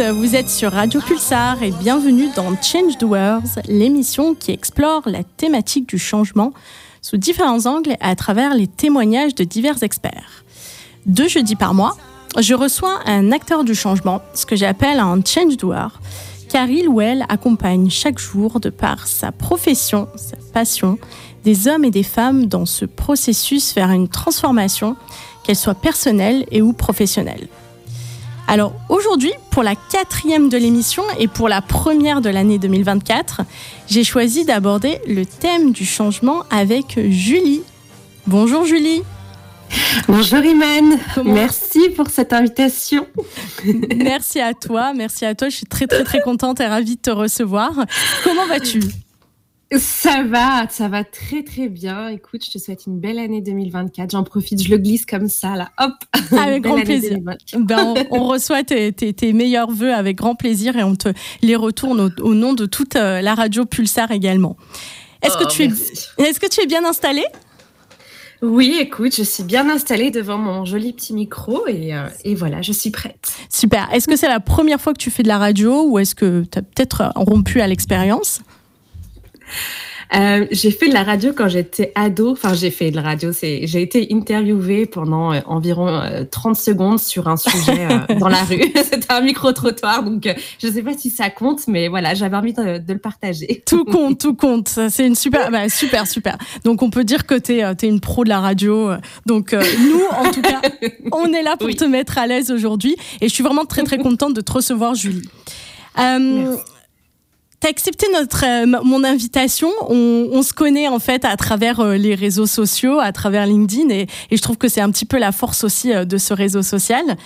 vous êtes sur Radio Pulsar et bienvenue dans Change the World, l'émission qui explore la thématique du changement sous différents angles à travers les témoignages de divers experts. Deux jeudis par mois, je reçois un acteur du changement, ce que j'appelle un change doer, car il ou elle accompagne chaque jour, de par sa profession, sa passion, des hommes et des femmes dans ce processus vers une transformation, qu'elle soit personnelle et ou professionnelle. Alors aujourd'hui, pour la quatrième de l'émission et pour la première de l'année 2024, j'ai choisi d'aborder le thème du changement avec Julie. Bonjour Julie. Bonjour Iman, merci pour cette invitation. merci à toi, merci à toi. Je suis très très très contente et ravie de te recevoir. Comment vas-tu? Ça va, ça va très très bien. Écoute, je te souhaite une belle année 2024. J'en profite, je le glisse comme ça, là. Hop Avec grand plaisir. Ben, on, reçoit tes, tes, meilleurs voeux avec grand plaisir et on te les retourne au, nom de toute euh, la radio Pulsar également. Est-ce que, oh, tu es, est que tu es bien installée oui, écoute, je suis bien installée devant mon joli petit micro et, euh, et voilà, je suis prête. Super. Est-ce que c'est la première fois que tu fais de la radio ou est-ce que tu as peut-être rompu à l'expérience? euh, j'ai fait de la radio quand j'étais ado. Enfin, j'ai fait de la radio. C'est, j'ai été interviewée pendant euh, environ 30 euh, secondes sur un sujet dans la rue. C'était un micro-trottoir, donc je ne sais pas si ça compte, mais voilà, j'avais envie de, le partager. Tout compte, tout compte. C'est une super, bah, super, super. Donc, on peut dire que tu es, es, une pro de la radio. Donc, nous, en tout cas, on est là pour te mettre à l'aise aujourd'hui. Et je suis vraiment très, très contente de te recevoir, Julie. Merci. T'as accepté notre euh, mon invitation. On, on, se connaît en fait à travers euh, les réseaux sociaux, à travers LinkedIn, et, et je trouve que c'est un petit peu la force aussi euh, de ce réseau social.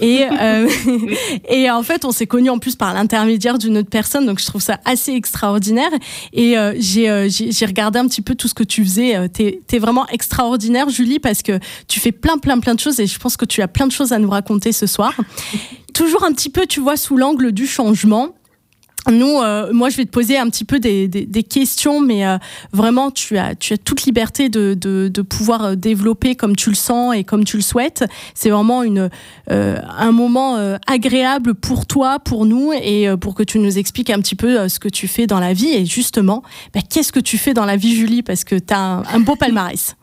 Et et en fait, on s'est connus en plus par l'intermédiaire d'une autre personne, donc je trouve ça assez extraordinaire. Et j'ai j'ai regardé un petit peu tout ce que tu faisais. T'es es vraiment extraordinaire, Julie, parce que tu fais plein plein plein de choses, et je pense que tu as plein de choses à nous raconter ce soir. Toujours un petit peu, tu vois, sous l'angle du changement nous, euh, moi, je vais te poser un petit peu des, des, questions, mais euh, vraiment, tu as, tu as toute liberté de, de, de, pouvoir euh, développer comme tu le sens et comme tu le souhaites. C'est vraiment une, un moment agréable pour toi, pour nous, et pour que tu nous expliques un petit peu ce que tu fais dans la vie. Et justement, bah, qu'est-ce que tu fais dans la vie, Julie? Parce que tu as un beau palmarès.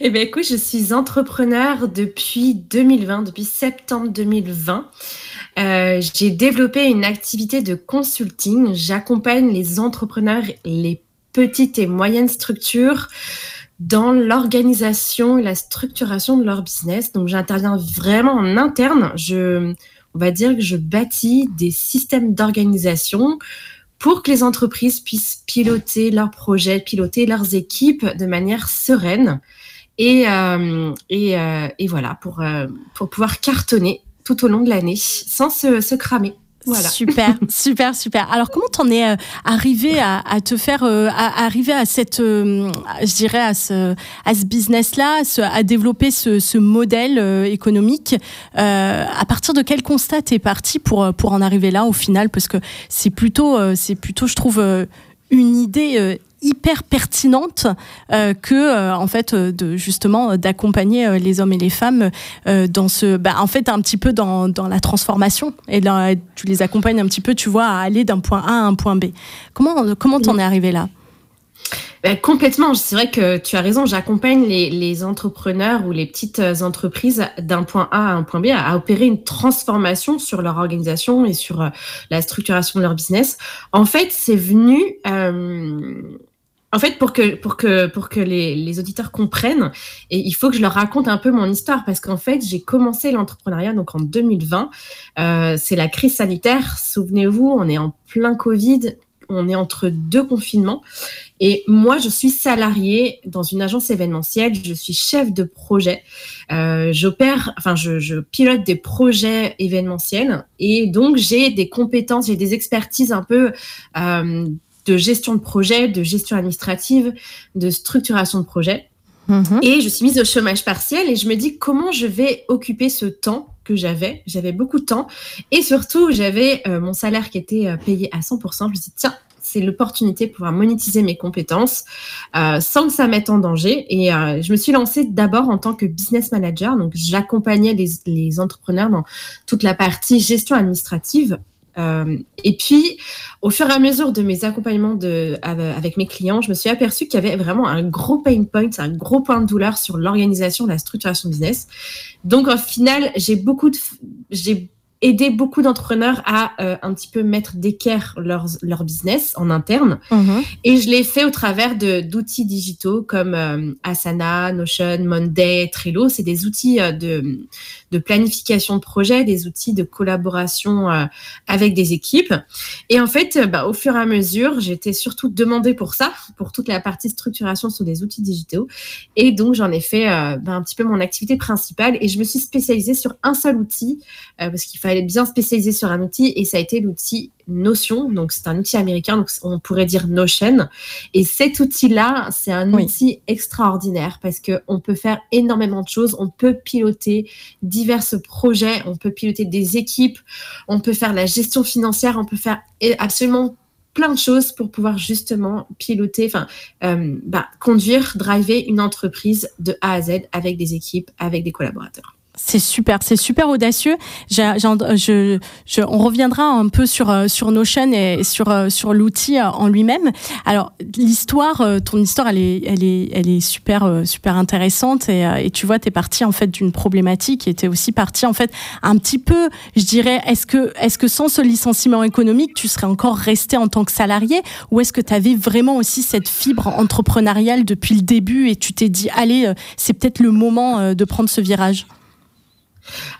Eh bien, écoute, je suis entrepreneur depuis 2020, depuis septembre 2020. Euh, j'ai développé une activité de consulting. J'accompagne les entrepreneurs, les petites et moyennes structures dans l'organisation et la structuration de leur business. Donc, j'interviens vraiment en interne. Je, on va dire que je bâtis des systèmes d'organisation pour que les entreprises puissent piloter leurs projets, piloter leurs équipes de manière sereine. Et, euh, euh, voilà, pour, euh, pour pouvoir cartonner tout au long de l'année sans se, cramer. Voilà. Super, super, super. Alors, comment t'en es euh, arrivé à, te faire, euh, à, arriver à cette, euh, je dirais, à ce, à ce business-là, à, développer ce, modèle économique À partir de quel constat t'es parti pour pour en arriver là au final? Parce que c'est plutôt, c'est plutôt, je trouve, une idée hyper pertinente euh, que euh, en fait euh, de justement d'accompagner les hommes et les femmes dans ce bah, en fait un petit peu dans, dans la transformation et là, tu les accompagnes un petit peu tu vois à aller d'un point A à un point B comment comment t'en es arrivé là? Ben, complètement. C'est vrai que tu as raison. J'accompagne les, entrepreneurs ou les petites entreprises d'un point A à un point B à, opérer une transformation sur leur organisation et sur la structuration de leur business. En fait, c'est venu en fait, pour que, les, auditeurs comprennent, il faut que je leur raconte un peu mon histoire, parce qu'en fait, j'ai commencé l'entrepreneuriat donc en 2020. Euh, c'est la crise sanitaire. Souvenez-vous, on est en plein Covid. on est entre deux confinements. Et moi, je suis salariée dans une agence événementielle. Je suis chef de projet. Euh, j'opère, enfin, je, pilote des projets événementiels. Et donc, j'ai des compétences, j'ai des expertises un peu euh, de gestion de projet, de gestion administrative, de structuration de projet. Mhm. Et je suis mise au chômage partiel et je me dis comment je vais occuper ce temps que j'avais. J'avais beaucoup de temps et surtout j'avais euh, mon salaire qui était euh, payé à 100%. Je me suis dit tiens, c'est l'opportunité de pouvoir monétiser mes compétences euh, sans que ça mette en danger. Et je me suis lancée d'abord en tant que business manager. Donc j'accompagnais les, les entrepreneurs dans toute la partie gestion administrative euh, et puis, au fur et à mesure de mes accompagnements de, avec mes clients, je me suis aperçue qu'il y avait vraiment un gros pain point, un gros point de douleur sur l'organisation, la structuration business. Donc, au final, j'ai beaucoup de, j'ai aider beaucoup d'entrepreneurs à euh, un petit peu mettre d'équerre leur, leur business en interne. Mhm. Et je l'ai fait au travers d'outils digitaux comme euh, Asana, Notion, Monday, Trello. C'est des outils de, de planification de projet, des outils de collaboration avec des équipes. Et en fait, bah, au fur et à mesure, j'étais surtout demandée pour ça, pour toute la partie structuration sur des outils digitaux. Et donc, j'en ai fait bah, un petit peu mon activité principale et je me suis spécialisée sur un seul outil parce qu'il fallait bien spécialisée sur un outil et ça a été l'outil Notion. Donc, c'est un outil américain, donc on pourrait dire Notion. Et cet outil-là, c'est un outil extraordinaire parce qu'on peut faire énormément de choses. On peut piloter divers projets, on peut piloter des équipes, on peut faire la gestion financière, on peut faire absolument plein de choses pour pouvoir justement piloter, enfin, euh, bah, conduire, driver une entreprise de A à Z avec des équipes, avec des collaborateurs. C'est super, c'est super audacieux. je, je, on reviendra un peu sur euh, sur Notion et sur euh, sur l'outil euh, en lui-même. Alors l'histoire, ton histoire, elle est elle est elle est super super intéressante et, tu vois, tu es parti en fait d'une problématique et tu es aussi parti en fait un petit peu, je dirais, est-ce que est-ce que sans ce licenciement économique, tu serais encore resté en tant que salarié ou est-ce que tu avais vraiment aussi cette fibre entrepreneuriale depuis le début et tu t'es dit allez, c'est peut-être le moment de prendre ce virage?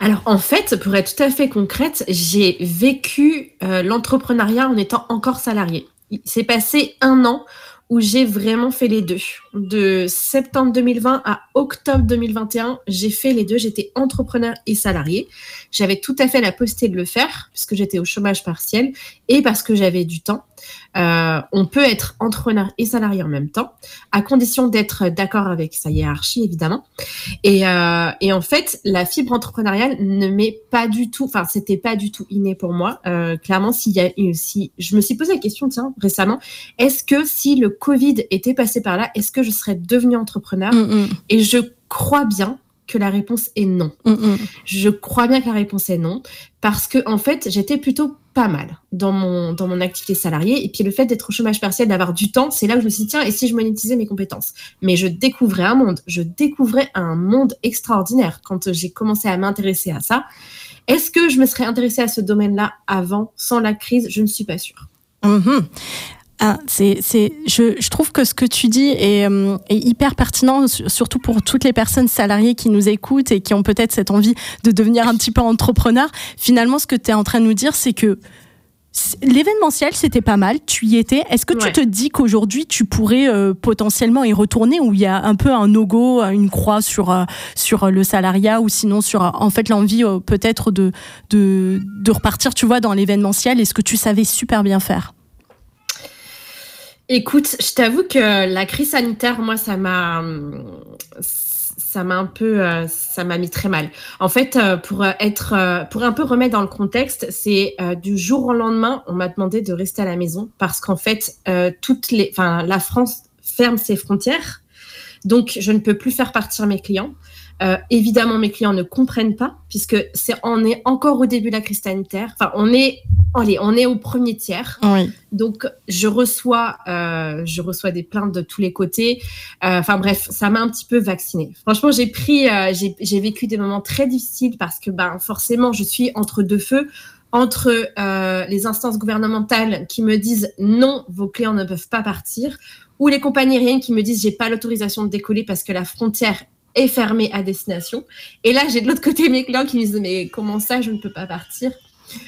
Alors en fait, pour être tout à fait concrète, j'ai vécu euh, l'entrepreneuriat en étant encore salarié. Il s'est passé un an où j'ai vraiment fait les deux. De septembre 2020 à octobre 2021, j'ai fait les deux. J'étais entrepreneur et salarié. J'avais tout à fait la possibilité de le faire puisque j'étais au chômage partiel et parce que j'avais du temps. Euh, on peut être entrepreneur et salarié en même temps, à condition d'être d'accord avec sa hiérarchie, évidemment. Et, euh, et, en fait, la fibre entrepreneuriale ne m'est pas du tout, enfin, c'était pas du tout inné pour moi. Euh, clairement, s'il y a si je me suis posé la question, tiens, récemment, est-ce que si le Covid était passé par là, est-ce que je serais devenue entrepreneur? Mm, mm. Et je crois bien que la réponse est non. Mm, je crois bien que la réponse est non parce que en fait, j'étais plutôt pas mal dans mon, dans mon activité salariée. Et puis le fait d'être au chômage partiel, d'avoir du temps, c'est là où je me suis dit, tiens, et si je monétisais mes compétences? Mais je découvrais un monde, je découvrais un monde extraordinaire quand j'ai commencé à m'intéresser à ça. Est-ce que je me serais intéressée à ce domaine-là avant, sans la crise? Je ne suis pas sûre. Mm-hmm. Ah, c'est, c'est, je, je, trouve que ce que tu dis est, euh, est, hyper pertinent, surtout pour toutes les personnes salariées qui nous écoutent et qui ont peut-être cette envie de devenir un petit peu entrepreneur. Finalement, ce que tu es en train de nous dire, c'est que L'événementiel, c'était pas mal, tu y étais. Est-ce que tu te dis qu'aujourd'hui, tu pourrais euh, potentiellement y retourner ou il y a un peu un no-go, une croix sur, euh, sur le salariat ou sinon sur en fait l'envie peut-être de, de, de repartir, tu vois, dans l'événementiel et ce que tu savais super bien faire? Écoute, je t'avoue que la crise sanitaire, moi, ça m'a, un peu, euh, ça m'a mis très mal. En fait, euh, pour être, euh, pour un peu remettre dans le contexte, c'est du jour au lendemain, on m'a demandé de rester à la maison parce qu'en fait, toutes les, la France ferme ses frontières, donc je ne peux plus faire partir mes clients. Euh, évidemment, mes clients ne comprennent pas puisque c'est on est encore au début de la crise sanitaire. Enfin, on est allez, on est au premier tiers. Donc, je reçois, euh, je reçois des plaintes de tous les côtés. Euh, enfin bref, ça m'a un petit peu vaccinée. Franchement, j'ai pris, j'ai vécu des moments très difficiles parce que ben forcément, je suis entre deux feux entre les instances gouvernementales qui me disent non, vos clients ne peuvent pas partir, ou les compagnies aériennes qui me disent j'ai pas l'autorisation de décoller parce que la frontière est fermé à destination. Et là, j'ai de l'autre côté mes clients qui me disent mais comment ça, je ne peux pas partir?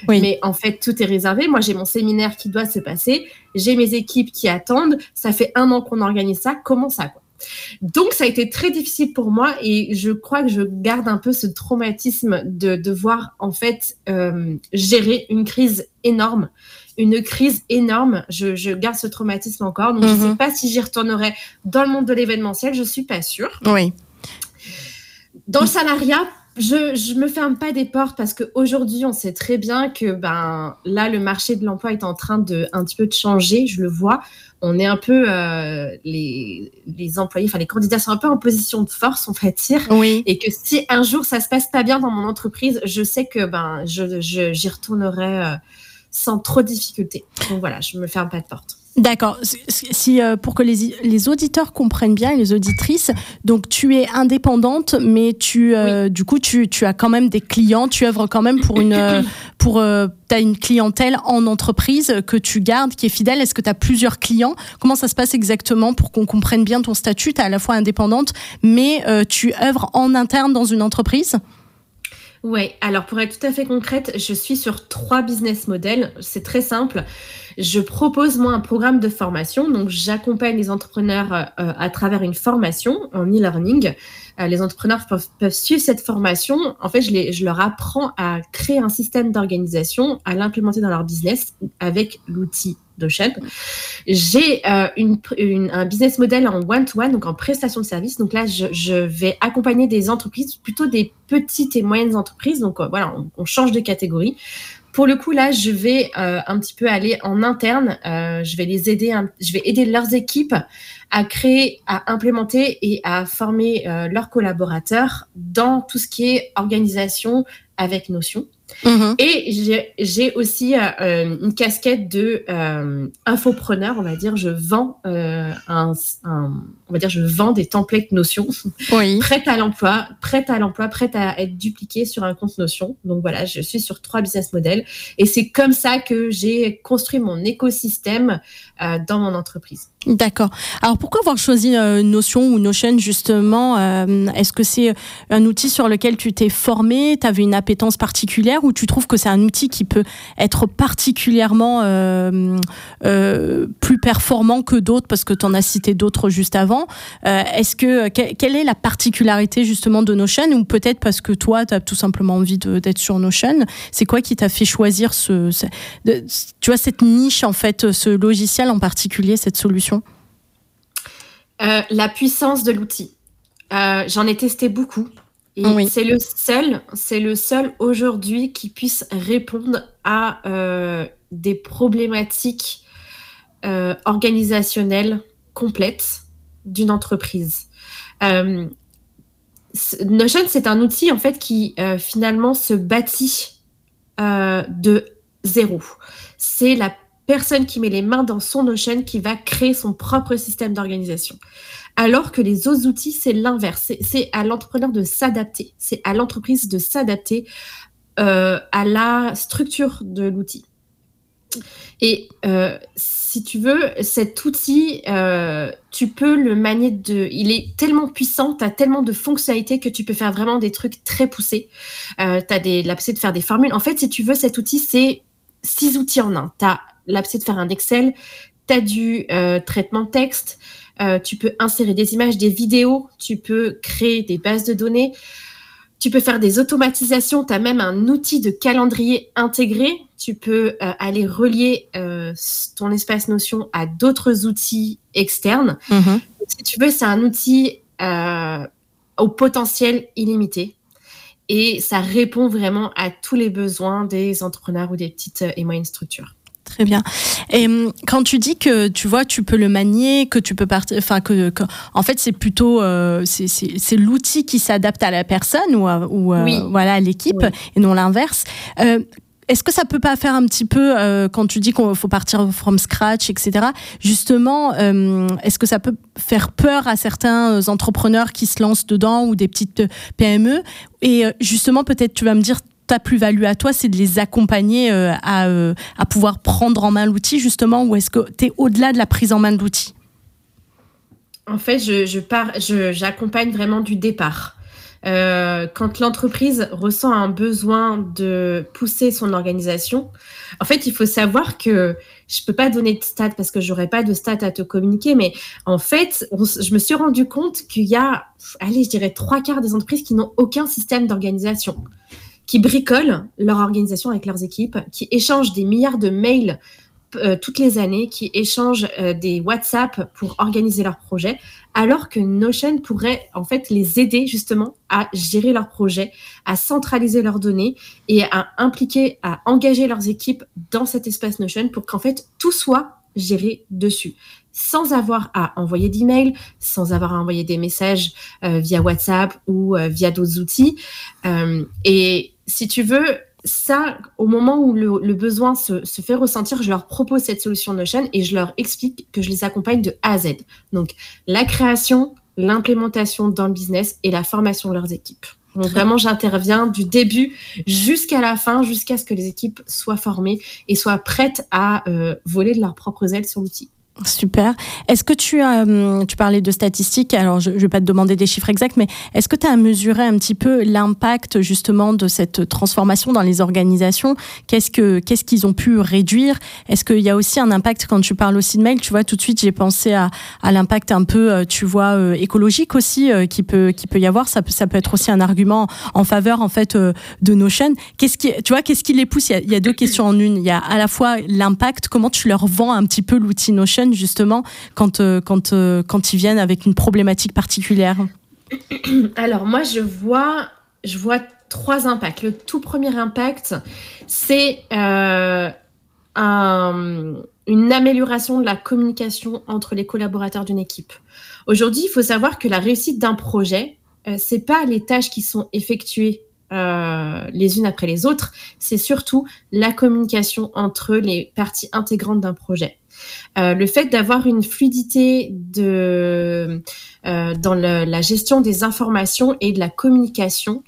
Mais en fait, tout est réservé. Moi, j'ai mon séminaire qui doit se passer. J'ai mes équipes qui attendent. Ça fait un an qu'on organise ça. Comment ça, quoi? Donc, ça a été très difficile pour moi et je crois que je garde un peu ce traumatisme de devoir en fait euh, gérer une crise énorme. Une crise énorme, je, garde ce traumatisme encore. Donc, je ne sais mhm. pas si j'y retournerai dans le monde de l'événementiel, je ne suis pas sûre. Oui. Dans le salariat, je ne me ferme pas des portes parce qu'aujourd'hui, on sait très bien que ben, là, le marché de l'emploi est en train de un petit peu de changer, je le vois. On est un peu, euh, les, les, employés, enfin les candidats sont un peu en position de force, on va dire. Oui. Et que si un jour ça se passe pas bien dans mon entreprise, je sais que ben, j'y je, j'y retournerai euh, sans trop de difficultés. Donc voilà, je me ferme pas de porte. D'accord. Si, euh, pour que les, les, auditeurs comprennent bien, les auditrices, donc tu es indépendante, mais tu, euh, du coup, tu, tu, as quand même des clients, tu œuvres quand même pour une, euh, pour, as une clientèle en entreprise que tu gardes, qui est fidèle. Est-ce que tu as plusieurs clients? Comment ça se passe exactement pour qu'on comprenne bien ton statut? Tu es à la fois indépendante, mais tu œuvres en interne dans une entreprise? Oui, alors pour être tout à fait concrète, je suis sur trois business models. C'est très simple. Je propose moi un programme de formation, donc j'accompagne les entrepreneurs euh, à travers une formation en e-learning. Euh, les entrepreneurs peuvent, suivre cette formation. En fait, je leur apprends à créer un système d'organisation, à l'implémenter dans leur business avec l'outil Notion. J'ai euh, un business model en one-to-one, donc en prestation de service. Donc là, je, vais accompagner des entreprises, plutôt des petites et moyennes entreprises. Donc voilà, on, change de catégorie. Pour le coup, là, je vais euh, un petit peu aller en interne. Euh, je vais les aider, je vais aider leurs équipes à créer, à implémenter et à former euh, leurs collaborateurs dans tout ce qui est organisation avec Notion. Mhm. Et j'ai aussi euh, euh, une casquette de euh, infopreneur, on va dire. Je vends un, on va dire, je vends des templates Notion, oui. prêtes à l'emploi, prêtes à l'emploi, prêtes à être dupliquées sur un compte Notion. Donc voilà, je suis sur trois business models et c'est comme ça que j'ai construit mon écosystème dans mon entreprise. D'accord. Alors pourquoi avoir choisi Notion ou Notion justement Est-ce que c'est un outil sur lequel tu t'es formé, tu avais une appétence particulière? Ou tu trouves que c'est un outil qui peut être particulièrement euh, euh, plus performant que d'autres parce que tu en as cité d'autres juste avant? Euh, Est-ce que quelle est la particularité justement de Notion ou peut-être parce que toi tu as tout simplement envie d'être sur Notion C'est quoi qui t'a fait choisir ce, tu vois cette niche en fait, ce logiciel en particulier, cette solution? La puissance de l'outil. J'en ai testé beaucoup. Et c'est le seul, c'est le seul aujourd'hui qui puisse répondre à euh, des problématiques euh, organisationnelles complètes d'une entreprise. Euh, Notion, c'est un outil en fait qui finalement se bâtit de zéro. C'est la personne qui met les mains dans son Notion qui va créer son propre système d'organisation. Alors que les autres outils, c'est l'inverse. C'est à l'entrepreneur de s'adapter. C'est à l'entreprise de s'adapter euh, à la structure de l'outil. Et euh, si tu veux, cet outil, euh, tu peux le manier de. Il est tellement puissant, tu as tellement de fonctionnalités que tu peux faire vraiment des trucs très poussés. tu as des, la possibilité de faire des formules. En fait, si tu veux, cet outil, c'est six outils en un. Tu as la possibilité de faire un Excel, tu as du traitement de texte, euh, tu peux insérer des images, des vidéos, tu peux créer des bases de données, tu peux faire des automatisations, tu as même un outil de calendrier intégré, tu peux euh, aller relier euh, ton espace Notion à d'autres outils externes. Mm-hmm. Si tu veux, c'est un outil au potentiel illimité. Et ça répond vraiment à tous les besoins des entrepreneurs ou des petites et moyennes structures. Très bien. Et hum, quand tu dis que tu vois, tu peux le manier, que tu peux partir, enfin que, en fait, c'est plutôt euh, c'est l'outil qui s'adapte à la personne ou, à, ou euh, voilà à l'équipe et non l'inverse. Euh, est-ce que ça peut pas faire un petit peu, quand tu dis qu'il faut partir from scratch, etc. Justement, est-ce que ça peut faire peur à certains entrepreneurs qui se lancent dedans ou des petites PME Et justement, peut-être tu vas me dire, ta plus-value à toi, c'est de les accompagner euh, à, euh, à, pouvoir prendre en main l'outil, justement, ou est-ce que tu es au-delà de la prise en main de l'outil? En fait, je, je j'accompagne vraiment du départ. euh, quand l'entreprise ressent un besoin de pousser son organisation, en fait, il faut savoir que je peux pas donner de stats parce que j'aurais pas de stats à te communiquer, mais en fait, je me suis rendu compte qu'il y a, allez, je dirais trois quarts des entreprises qui n'ont aucun système d'organisation, qui bricolent leur organisation avec leurs équipes, qui échangent des milliards de mails euh, toutes les années, qui échangent euh, des WhatsApp pour organiser leurs projets, alors que Notion pourrait en fait les aider justement à gérer leurs projets, à centraliser leurs données et à impliquer, à engager leurs équipes dans cet espace Notion pour qu'en fait tout soit géré dessus sans avoir à envoyer d'emails, sans avoir à envoyer des messages euh, via WhatsApp ou via d'autres outils. et si tu veux, ça, au moment où le, besoin se, fait ressentir, je leur propose cette solution Notion et je leur explique que je les accompagne de A à Z. Donc, la création, l'implémentation dans le business et la formation de leurs équipes. Donc, vraiment, j'interviens du début jusqu'à la fin, jusqu'à ce que les équipes soient formées et soient prêtes à euh, voler de leurs propres ailes sur l'outil. Super. Est-ce que tu as, hum, tu parlais de statistiques, alors je ne vais pas te demander des chiffres exacts, mais est-ce que tu as mesuré un petit peu l'impact justement de cette transformation dans les organisations? Qu'est-ce que qu'est-ce qu'ils ont pu réduire? Est-ce qu'il y a aussi un impact quand tu parles aussi de mail? Tu vois, tout de suite j'ai pensé à, à l'impact un peu, euh, tu vois, euh, écologique aussi euh, qui peut qui peut y avoir. Ça peut ça peut être aussi un argument en faveur en fait de Notion. Qu'est-ce qui, tu vois, qu'est-ce qui les pousse? Il y, a, il y a deux questions en une. Il y a à la fois l'impact, comment tu leur vends un petit peu l'outil Notion justement quand, euh, quand, euh, quand ils viennent avec une problématique particulière Alors moi je vois, je vois trois impacts. Le tout premier impact, c'est euh, une amélioration de la communication entre les collaborateurs d'une équipe. Aujourd'hui, il faut savoir que la réussite d'un projet, ce c'est pas les tâches qui sont effectuées les unes après les autres, c'est surtout la communication entre les parties intégrantes d'un projet. Euh, le fait d'avoir une fluidité de, euh, dans la gestion des informations et de la communication,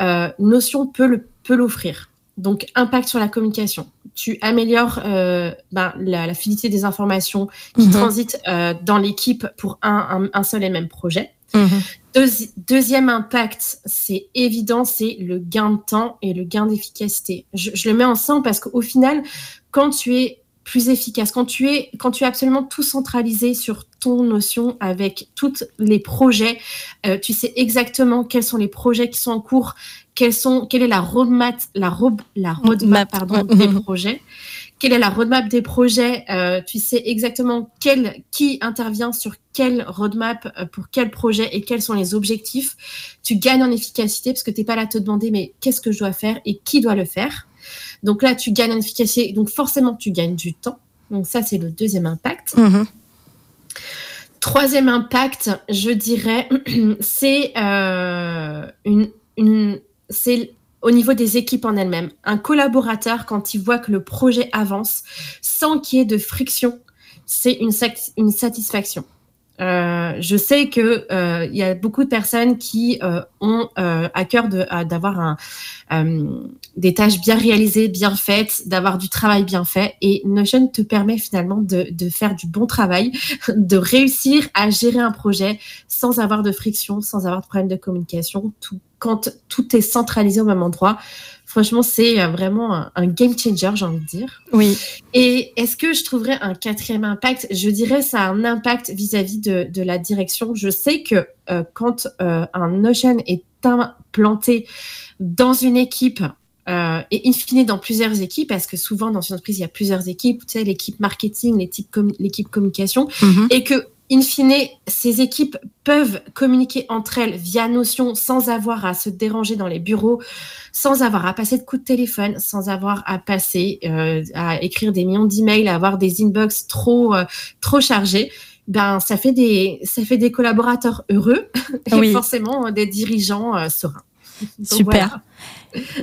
euh, Notion peut l'offrir. Donc, impact sur la communication. Tu améliores ben, la, fluidité des informations qui mhm. transitent dans l'équipe pour un, seul et même projet. Mhm. deuxième impact, c'est évident, c'est le gain de temps et le gain d'efficacité. Je, je, le mets ensemble parce qu'au final, quand tu es plus efficace. Quand tu es, quand tu es absolument tout centralisé sur ton notion avec tous les projets, euh, tu sais exactement quels sont les projets qui sont en cours, quels sont, quelle est la roadmap, la, la roadmap pardon, des projets, quelle est la roadmap des projets, euh, tu sais exactement quel, qui intervient sur quelle roadmap euh, pour quel projet et quels sont les objectifs. Tu gagnes en efficacité parce que tu n'es pas là à te demander mais qu'est-ce que je dois faire et qui doit le faire. Donc là, tu gagnes en efficacité, donc forcément, tu gagnes du temps. Donc ça, c'est le deuxième impact. Mhm. Troisième impact, je dirais, c'est euh, une, c'est au niveau des équipes en elles-mêmes. Un collaborateur, quand il voit que le projet avance sans qu'il y ait de friction, c'est une, une satisfaction. Euh, je sais que euh, il y a beaucoup de personnes qui euh, ont à cœur d'avoir des tâches bien réalisées, bien faites, d'avoir du travail bien fait. Et Notion te permet finalement de, faire du bon travail, de réussir à gérer un projet sans avoir de friction, sans avoir de problème de communication, quand tout est centralisé au même endroit. Franchement, c'est euh, vraiment un, game changer, j'ai envie de dire. Oui. Et est-ce que je trouverais un quatrième impact? Je dirais ça a un impact vis-à-vis de, la direction. Je sais que euh, quand euh, un Notion est implanté dans une équipe et in fine dans plusieurs équipes, parce que souvent dans une entreprise, il y a plusieurs équipes, tu sais, l'équipe marketing, l'équipe communication, mm-hmm. et que in fine, ces équipes peuvent communiquer entre elles via Notion sans avoir à se déranger dans les bureaux, sans avoir à passer de coups de téléphone, sans avoir à passer euh, à écrire des millions d'emails, à avoir des inbox trop euh, trop chargés. Ben, ça fait des ça fait des collaborateurs heureux et forcément des dirigeants euh, sereins. Super.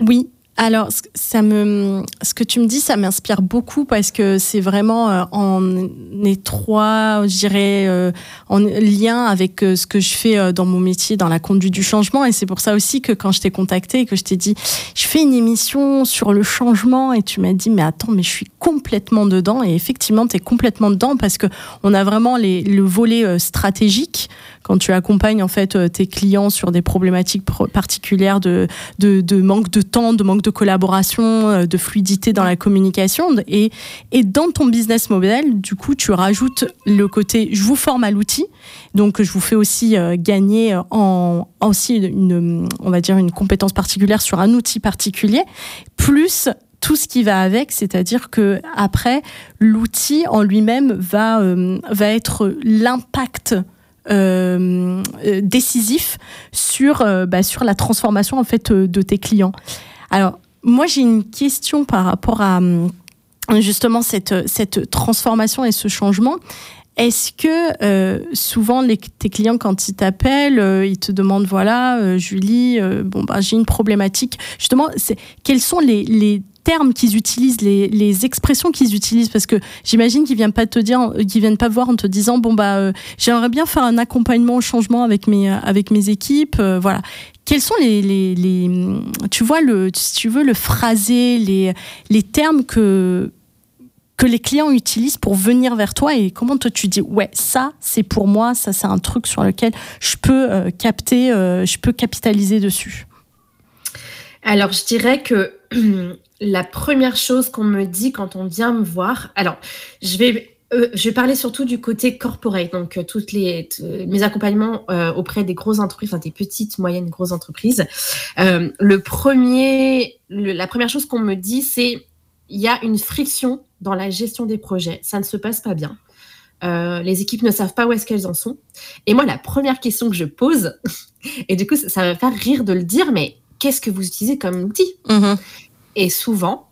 Oui, alors, ça me, ce que tu me dis, ça m'inspire beaucoup parce que c'est vraiment euh, en étroit, je dirais, euh, en lien avec euh, ce que je fais dans mon métier, dans la conduite du changement. Et c'est pour ça aussi que quand je t'ai contacté et que je t'ai dit, je fais une émission sur le changement, et tu m'as dit, mais attends, mais je suis complètement dedans. Et effectivement, tu es complètement dedans parce que on a vraiment le volet stratégique quand tu accompagnes en fait tes clients sur des problématiques particulières de, manque de temps, de manque de collaboration, de fluidité dans la communication. Et, dans ton business model, du coup, tu rajoutes le côté je vous forme à l'outil, donc je vous fais aussi gagner en aussi une, on va dire une compétence particulière sur un outil particulier, plus tout ce qui va avec, c'est-à-dire que après l'outil en lui-même va euh, va être l'impact euh, décisif sur euh, bah, sur la transformation en fait de tes clients. Alors moi j'ai une question par rapport à justement cette cette transformation et ce changement. Est-ce que souvent tes clients quand ils t'appellent, ils te demandent voilà Julie, bon bah j'ai une problématique. Justement, quels sont les termes qu'ils utilisent, les, expressions qu'ils utilisent, parce que j'imagine qu'ils viennent pas te dire, qu'ils viennent pas voir en te disant bon bah euh, j'aimerais bien faire un accompagnement au changement avec mes avec mes équipes, euh, voilà. Quels sont les, les, tu vois le si tu veux le phraser les les termes que que les clients utilisent pour venir vers toi et comment toi tu dis ouais ça c'est pour moi ça c'est un truc sur lequel je peux euh, capter je peux capitaliser dessus? Alors je dirais que la première chose qu'on me dit quand on vient me voir, alors je vais, euh, je vais parler surtout du côté corporate, donc euh, toutes les mes accompagnements euh, auprès des grosses entreprises, enfin des petites, moyennes, grosses entreprises. le premier, la première chose qu'on me dit, c'est il y a une friction dans la gestion des projets, ça ne se passe pas bien. les équipes ne savent pas où est-ce qu'elles en sont. Et moi, la première question que je pose, et du coup, ça, va me faire rire de le dire, mais qu'est-ce que vous utilisez comme outil? Mm-hmm. Et souvent,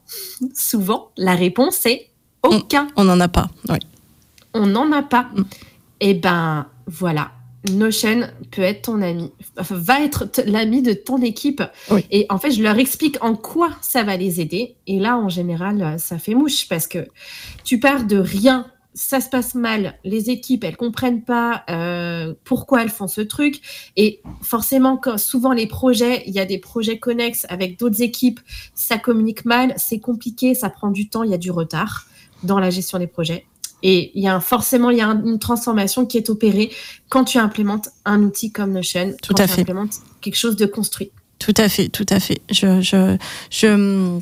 souvent, la réponse est aucun. On n'en a pas. On n'en a pas. Mm. Et eh ben voilà, Notion peut être ton ami, va être l'ami de ton équipe. Et en fait, je leur explique en quoi ça va les aider. Et là, en général, ça fait mouche parce que tu pars de rien ça se passe mal, les équipes, elles comprennent pas euh, pourquoi elles font ce truc. Et forcément, quand, souvent les projets, il y a des projets connexes avec d'autres équipes, ça communique mal, c'est compliqué, ça prend du temps, il y a du retard dans la gestion des projets. Et il y a forcément il y a une transformation qui est opérée quand tu implémentes un outil comme Notion, tout quand à tu fait. implémentes quelque chose de construit. Tout à fait, tout à fait. Je, je, je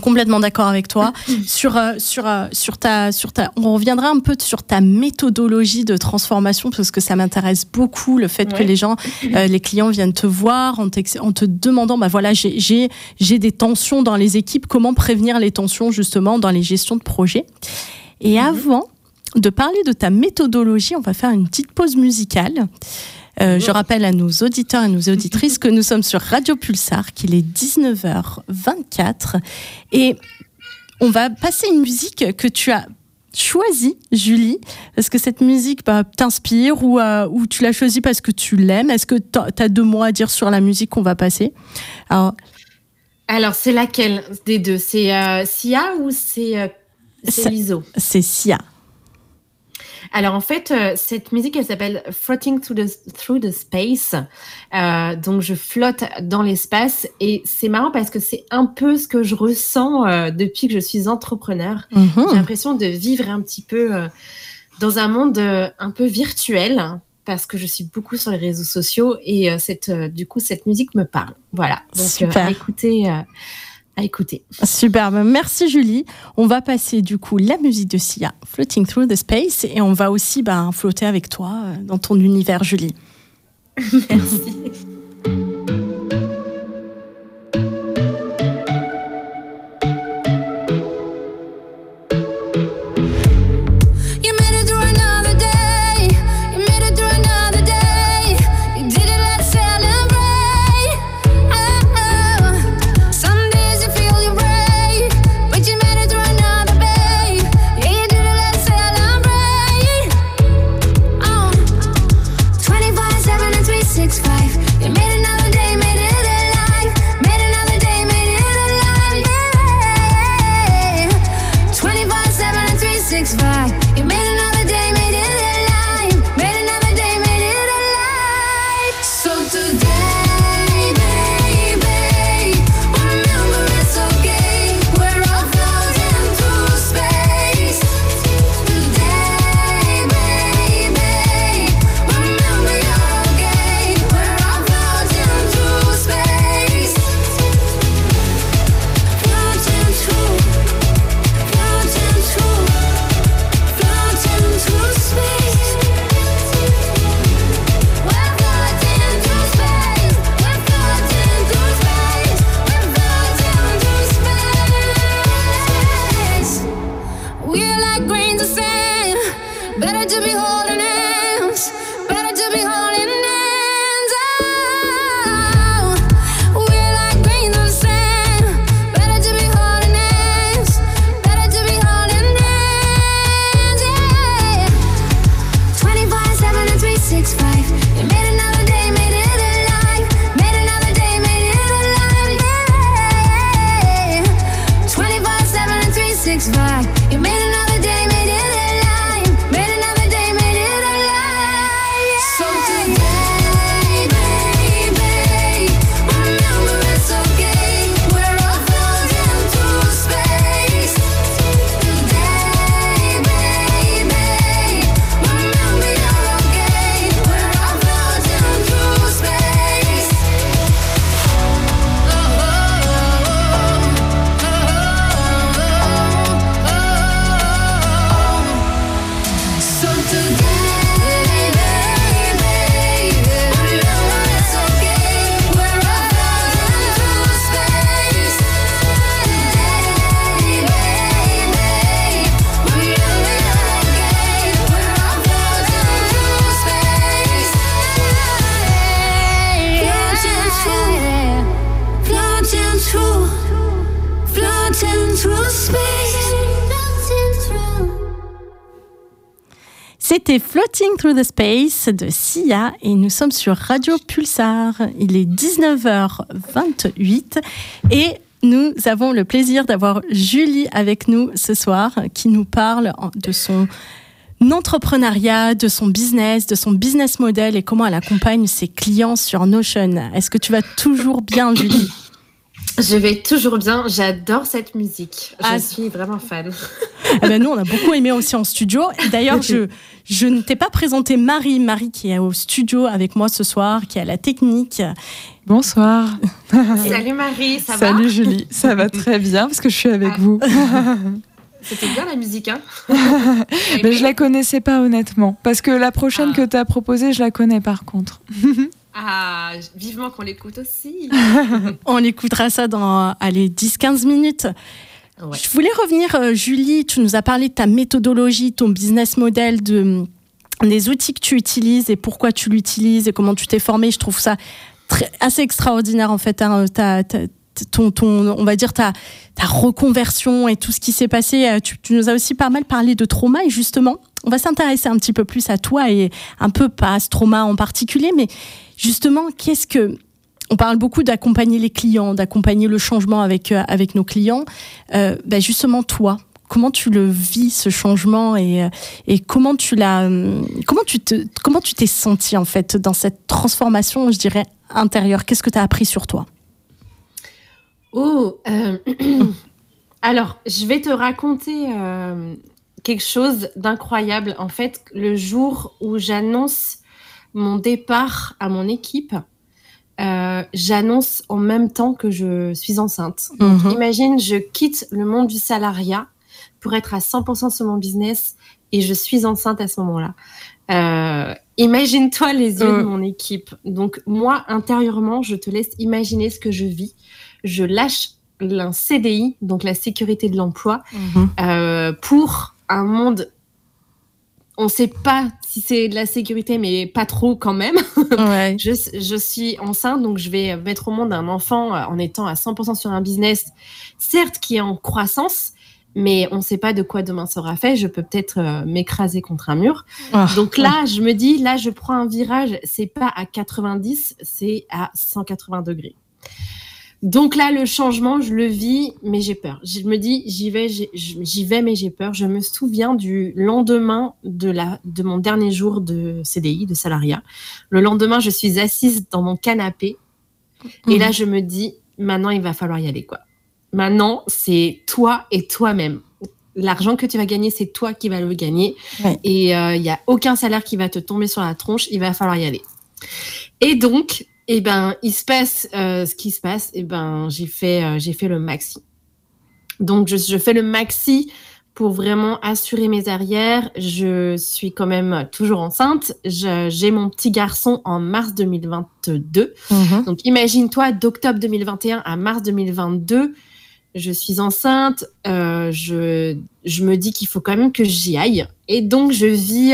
complètement d'accord avec toi. Sur euh, sur euh, sur ta sur ta on reviendra un peu sur ta méthodologie de transformation parce que ça m'intéresse beaucoup le fait que les gens euh, les clients viennent te voir en, en te demandant bah voilà j'ai j'ai j'ai des tensions dans les équipes comment prévenir les tensions justement dans les gestions de projets. Et mhm. avant de parler de ta méthodologie on va faire une petite pause musicale euh, je rappelle à nos auditeurs et nos auditrices que nous sommes sur Radio Pulsar, qu'il est 19h24 et on va passer une musique que tu as choisie, Julie Est-ce que cette musique bah, t'inspire ou, euh, ou tu l'as choisie parce que tu l'aimes? Est-ce que tu as deux mots à dire sur la musique qu'on va passer? Alors, Alors c'est laquelle des deux? C'est euh, Sia ou c'est Liso C'est Sia. Alors en fait, euh, cette musique, elle s'appelle Floating through the, through the Space. Euh, donc je flotte dans l'espace et c'est marrant parce que c'est un peu ce que je ressens euh, depuis que je suis entrepreneur. Mhm. J'ai l'impression de vivre un petit peu dans un monde un peu virtuel parce que je suis beaucoup sur les réseaux sociaux et cette, du coup cette musique me parle. Voilà. Donc Super. écoutez à écouter. Superbe. Merci Julie. On va passer du coup la musique de Sia, Floating Through the Space, et on va aussi bah, flotter avec toi euh, dans ton univers, Julie. Merci. Through the Space de Sia et nous sommes sur Radio Pulsar. Il est 19h28 et nous avons le plaisir d'avoir Julie avec nous ce soir qui nous parle de son entrepreneuriat, de son business, de son business model et comment elle accompagne ses clients sur Notion. Est-ce que tu vas toujours bien, Julie? Je vais toujours bien. J'adore cette musique. Je ah, suis vraiment fan. Eh ben nous, on a beaucoup aimé aussi en studio. D'ailleurs, je, je ne t'ai pas présenté Marie. Marie qui est au studio avec moi ce soir, qui a la technique. Bonsoir. Salut Marie, ça va Salut Julie, ça va très bien parce que je suis avec ah. vous. C'était bien la musique, hein Mais je la connaissais pas honnêtement. Parce que la prochaine ah. que tu as proposée, je la connais par contre. Ah, vivement qu'on l'écoute aussi. On écoutera ça dans allez, 10-15 minutes. Je voulais revenir, euh, Julie, tu nous as parlé de ta méthodologie, ton business model, de, des outils que tu utilises et pourquoi tu l'utilises et comment tu t'es formé. Je trouve ça très, assez extraordinaire en fait. Hein, ton, ton, on va dire ta, ta reconversion et tout ce qui s'est passé. Euh, tu, tu, nous as aussi pas mal parlé de trauma et justement, on va s'intéresser un petit peu plus à toi et un peu pas à ce trauma en particulier, mais justement, qu'est-ce que on parle beaucoup d'accompagner les clients, d'accompagner le changement avec euh, avec nos clients. Euh, bah, justement, toi, comment tu le vis ce changement et, et comment tu l'as, comment tu te, comment tu t'es senti en fait dans cette transformation, je dirais intérieure? Qu'est-ce que tu as appris sur toi? Oh, euh, alors, je vais te raconter euh, quelque chose d'incroyable. En fait, le jour où j'annonce mon départ à mon équipe, euh, j'annonce en même temps que je suis enceinte. Mhm. imagine, je quitte le monde du salariat pour être à 100% sur mon business et je suis enceinte à ce moment-là. imagine-toi les yeux de mon équipe. Donc moi, intérieurement, je te laisse imaginer ce que je vis je lâche un CDI, donc la sécurité de l'emploi, mhm. euh, pour un monde. On ne sait pas si c'est de la sécurité, mais pas trop quand même. je, suis enceinte, donc je vais mettre au monde un enfant euh, en étant à 100% sur un business, certes qui est en croissance, mais on ne sait pas de quoi demain sera fait. Je peux peut-être euh, m'écraser contre un mur. Ah. Donc là, je me dis, là, je prends un virage. C'est pas à 90, c'est à 180 degrés. Donc là, le changement, je le vis, mais j'ai peur. Je me dis, j'y vais, j'y vais, mais j'ai peur. Je me souviens du lendemain de, la, de mon dernier jour de CDI, de salariat. Le lendemain, je suis assise dans mon canapé. Et là, mhm. je me dis, maintenant, il va falloir y aller, quoi. Maintenant, c'est toi et toi-même. L'argent que tu vas gagner, c'est toi qui vas le gagner. Et il euh, n'y a aucun salaire qui va te tomber sur la tronche. Il va falloir y aller. Et donc, et eh ben, il se passe euh, ce qui se passe. Et eh ben, j'ai fait, euh, j'ai fait le maxi. Donc, je, je, fais le maxi pour vraiment assurer mes arrières. Je suis quand même toujours enceinte. J'ai mon petit garçon en mars 2022. Mhm. Donc, imagine-toi d'octobre 2021 à mars 2022. Je suis enceinte. Euh, je, je me dis qu'il faut quand même que j'y aille. Et donc, je vis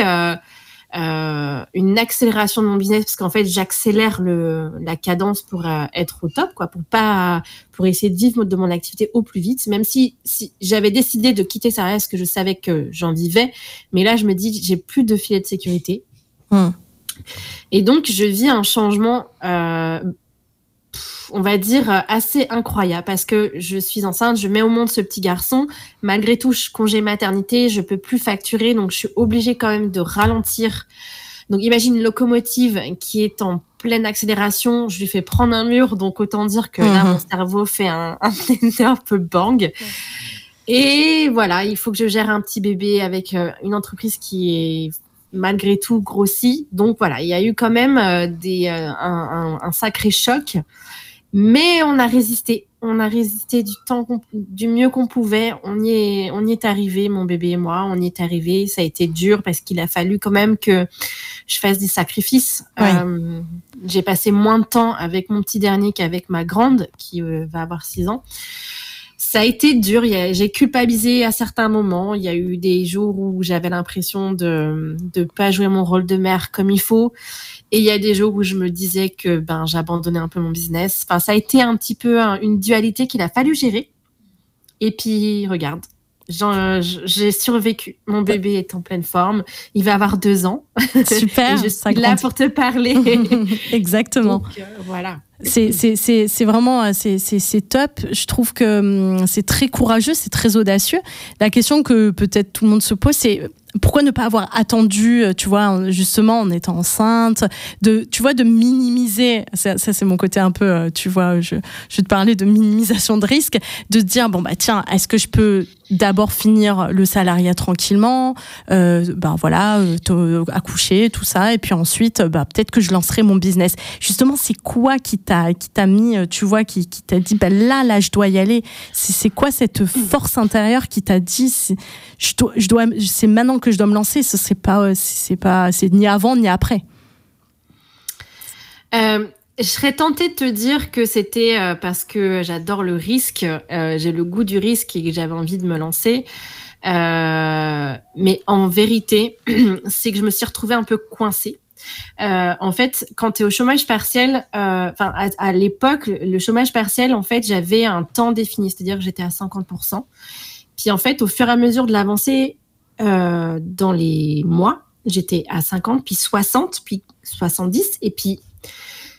euh, une accélération de mon business parce qu'en fait j'accélère le la cadence pour euh, être au top quoi pour pas pour essayer de vivre de mon activité au plus vite même si si j'avais décidé de quitter ça parce que je savais que j'en vivais mais là je me dis j'ai plus de filet de sécurité Hum. et donc je vis un changement euh, on va dire, euh, assez incroyable parce que je suis enceinte, je mets au monde ce petit garçon. Malgré tout, je congé maternité, je peux plus facturer, donc je suis obligée quand même de ralentir. Donc imagine une locomotive qui est en pleine accélération, je lui fais prendre un mur, donc autant dire que là, Mhm. mon cerveau fait un, un énorme peu bang. Et voilà, il faut que je gère un petit bébé avec euh, une entreprise qui est malgré tout grossie. Donc voilà, il y a eu quand même euh, des, euh, un, un- un sacré choc. Mais on a résisté. On a résisté du temps, du mieux qu'on pouvait. On y est, on y est arrivé, mon bébé et moi. On y est arrivé. Ça a été dur parce qu'il a fallu quand même que je fasse des sacrifices. Oui. Euh, j'ai passé moins de temps avec mon petit dernier qu'avec ma grande, qui euh, va avoir 6 ans. Ça a été dur. J'ai culpabilisé à certains moments. Il y a eu des jours où j'avais l'impression de ne pas jouer mon rôle de mère comme il faut. Et il y a des jours où je me disais que ben j'abandonnais un peu mon business. Enfin, ça a été un petit peu un- une dualité qu'il a fallu gérer. Et puis, regarde, j'en- j'ai survécu. Mon bébé est en pleine forme. Il va avoir deux ans. Super. je suis là pour te parler. Exactement. Donc, euh, voilà. C'est vraiment euh, c'est top. Je trouve que hum, c'est très courageux, c'est très audacieux. La question que peut-être tout le monde se pose, c'est pourquoi ne pas avoir attendu, euh, tu vois, en- justement en étant enceinte, de, tu vois, de minimiser. Ça, ça, c'est mon côté un peu, euh, tu vois, je, je vais te parler de minimisation de risque, de dire bon bah tiens, est-ce que je peux d'abord finir le salariat tranquillement, euh, ben voilà, euh, accoucher, tout ça, et puis ensuite, bah peut-être que je lancerai mon business. Justement, c'est quoi qui t'a qui t'a mis, euh, tu vois, qui, qui t'a dit bah là là je dois y aller. C'est quoi cette force intérieure qui t'a dit c'est- je dois je dois c'est maintenant que je dois me lancer. Ce c'est pas euh, c'est pas c'est ni avant ni après. Euh, je serais tentée de te dire que c'était euh, parce que j'adore le risque, euh, j'ai le goût du risque et que j'avais envie de me lancer. Euh, mais en vérité, c'est que je me suis retrouvée un peu coincée. Euh, en fait, quand tu es au chômage partiel, euh, enfin à, à l'époque, le, chômage partiel, en fait, j'avais un temps défini, c'est-à-dire que j'étais à 50%. Puis en fait, au fur et à mesure de l'avancée euh, dans les mois, j'étais à 50, puis 60, puis 70, et puis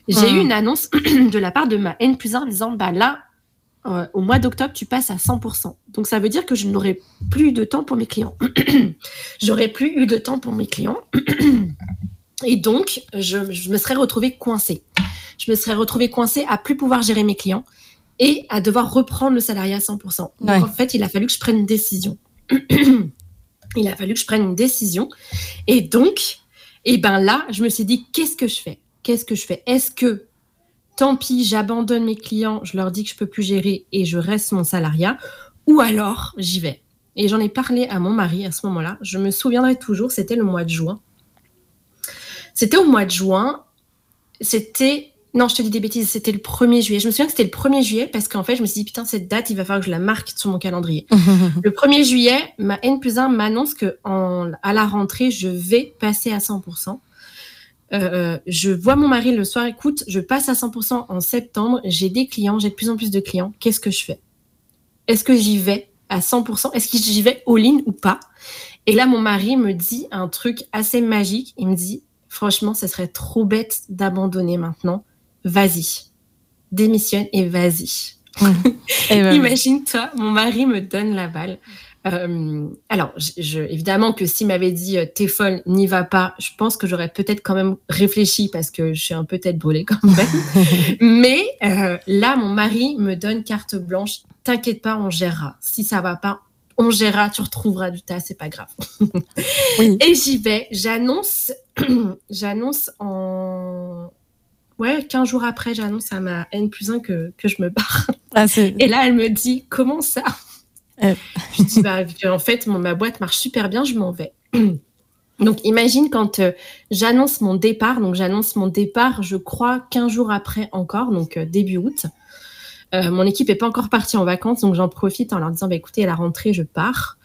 j'ai eu une annonce de la part de ma N plus 1 disant bah là, euh, au mois d'octobre, tu passes à 100%. Donc ça veut dire que je n'aurai plus de temps pour mes clients. J'aurais plus eu de temps pour mes clients. Et donc, je, je me serais retrouvée coincée. Je me serais retrouvée coincée à plus pouvoir gérer mes clients et à devoir reprendre le salariat à 100%. Donc Ouais. en fait, il a fallu que je prenne une décision. il a fallu que je prenne une décision. Et donc, et ben là, je me suis dit, qu'est-ce que je fais? Qu'est-ce que je fais? Est-ce que, tant pis, j'abandonne mes clients, je leur dis que je peux plus gérer et je reste mon salariat, ou alors j'y vais Et j'en ai parlé à mon mari à ce moment-là. Je me souviendrai toujours, c'était le mois de juin. C'était au mois de juin. C'était. Non, je te dis des bêtises, c'était le 1er juillet. Je me souviens que c'était le 1er juillet parce qu'en fait, je me suis dit, putain, cette date, il va falloir que je la marque sur mon calendrier. Le 1er juillet, ma N plus 1 m'annonce que en- à la rentrée, je vais passer à 100%. Euh, je vois mon mari le soir, écoute, je passe à 100% en septembre, j'ai des clients, j'ai de plus en plus de clients, qu'est-ce que je fais? Est-ce que j'y vais à 100% Est-ce que j'y vais all-in ou pas? Et là, mon mari me dit un truc assez magique, il me dit, franchement, ce serait trop bête d'abandonner maintenant, vas-y, démissionne et vas-y. Ben, Imagine-toi, mon mari me donne la balle. Euh, alors, je, je- évidemment que s'il m'avait dit euh, t'es folle, n'y va pas, je pense que j'aurais peut-être quand même réfléchi parce que je suis un peu tête brûlée quand même. Mais euh, là, mon mari me donne carte blanche. T'inquiète pas, on gérera. Si ça va pas, on gérera. Tu retrouveras du tas, c'est pas grave. Oui. Et j'y vais. J'annonce, j'annonce en ouais, 15 jours après, j'annonce à ma N plus 1 que, que je me barre. ah, Et là, elle me dit Comment ça? Je dis bah, En fait, mon- ma boîte marche super bien, je m'en vais. Donc, imagine quand euh, j'annonce mon départ. Donc, j'annonce mon départ, je crois, 15 jours après encore, donc euh, début août. Euh, mon équipe n'est pas encore partie en vacances, donc j'en profite en leur disant bah, écoutez, à la rentrée, je pars.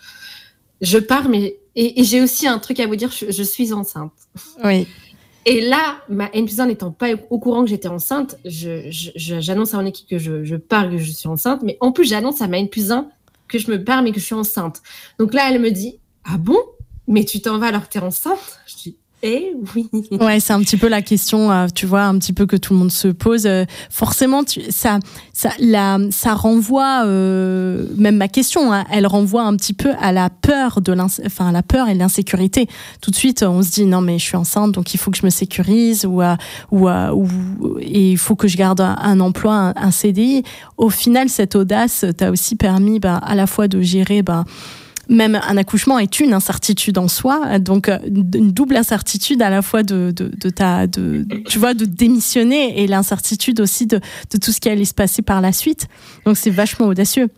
Je pars, mais Et, j'ai aussi un truc à vous dire, je, suis enceinte. Oui. Et là, ma N plus 1 n'étant pas au courant que j'étais enceinte, j'annonce à mon équipe que je, je pars, que je suis enceinte, mais en plus, j'annonce à ma N plus 1 que je me pars, mais que je suis enceinte. Donc là, elle me dit, ah bon? Mais tu t'en vas alors que tu es enceinte Je dis, eh oui. Ouais, c'est un petit peu la question, euh, tu vois, un petit peu que tout le monde se pose. Euh, forcément, ça, ça, renvoie, euh, même ma question, hein, elle renvoie un petit peu à la peur de enfin, la peur et l'insécurité. Tout de suite, on se dit non mais je suis enceinte, donc il faut que je me sécurise ou, ou, ou et il faut que je garde un, emploi, un, CDI. Au final, cette audace t'a aussi permis, bah, à la fois de gérer, bah, même un accouchement est une incertitude en soi, donc euh, une double incertitude à la fois de, de, ta, de, tu vois, de démissionner et l'incertitude aussi de, de tout ce qui allait se passer par la suite. Donc c'est vachement audacieux.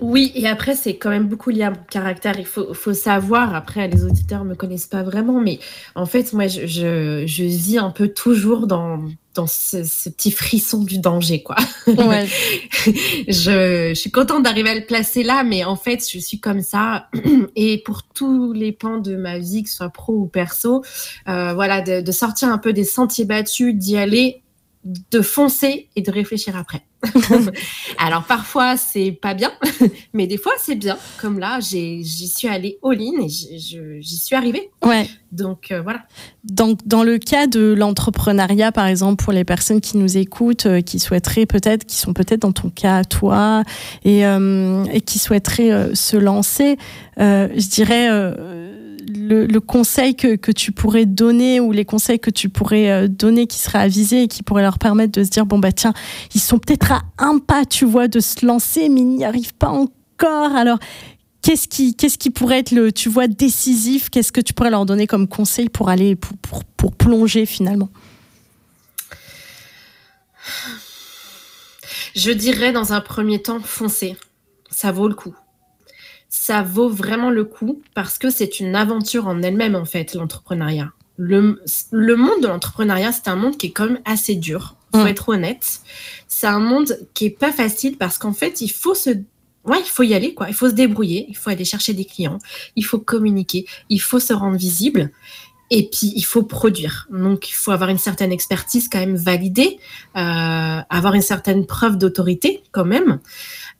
Oui, et après, c'est quand même beaucoup lié à mon caractère. Il faut, faut savoir, après, les auditeurs ne me connaissent pas vraiment, mais en fait, moi, je, je, je vis un peu toujours dans, dans ce, petit frisson du danger, quoi. Ouais. je, je, suis contente d'arriver à le placer là, mais en fait, je suis comme ça. Et pour tous les pans de ma vie, que ce soit pro ou perso, euh, voilà, de, de sortir un peu des sentiers battus, d'y aller de foncer et de réfléchir après. Alors parfois c'est pas bien, mais des fois c'est bien. Comme là, j'y suis allée all-in et j'y suis arrivée. Ouais. Donc euh, voilà. Donc dans le cas de l'entrepreneuriat, par exemple, pour les personnes qui nous écoutent, euh, qui souhaiteraient peut-être, qui sont peut-être dans ton cas, toi, et, euh, et qui souhaiteraient se lancer, je dirais le, conseil que, que, tu pourrais donner ou les conseils que tu pourrais euh, donner qui seraient avisés et qui pourraient leur permettre de se dire bon bah tiens ils sont peut-être à un pas tu vois de se lancer mais ils n'y arrivent pas encore. Alors qu'est-ce qui qu'est-ce qui pourrait être le tu vois décisif? Qu'est-ce que tu pourrais leur donner comme conseil pour aller pour, pour, pour plonger finalement? Je dirais dans un premier temps foncer. Ça vaut le coup ça vaut vraiment le coup parce que c'est une aventure en elle-même, en fait, l'entrepreneuriat. Le, le, monde de l'entrepreneuriat, c'est un monde qui est quand même assez dur, faut mm. être honnête. C'est un monde qui est pas facile parce qu'en fait, il faut se ouais, il faut y aller, quoi. Il faut se débrouiller, il faut aller chercher des clients, il faut communiquer, il faut se rendre visible. Et puis, il faut produire. Donc, il faut avoir une certaine expertise quand même validée, euh, avoir une certaine preuve d'autorité quand même.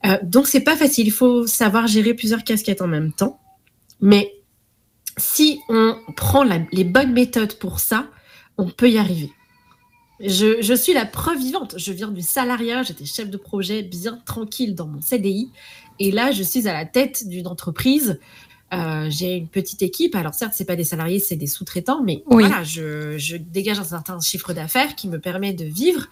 Euh, donc c'est pas facile. Il faut savoir gérer plusieurs casquettes en même temps. Mais si on prend les bonnes méthodes pour ça, on peut y arriver. Je, suis la preuve vivante. Je viens du salariat, j'étais chef de projet bien tranquille dans mon CDI. Et là, je suis à la tête d'une entreprise. Euh, j'ai une petite équipe. Alors certes, c'est pas des salariés, c'est des sous-traitants, mais voilà, je, je, dégage un certain chiffre d'affaires qui me permet de vivre.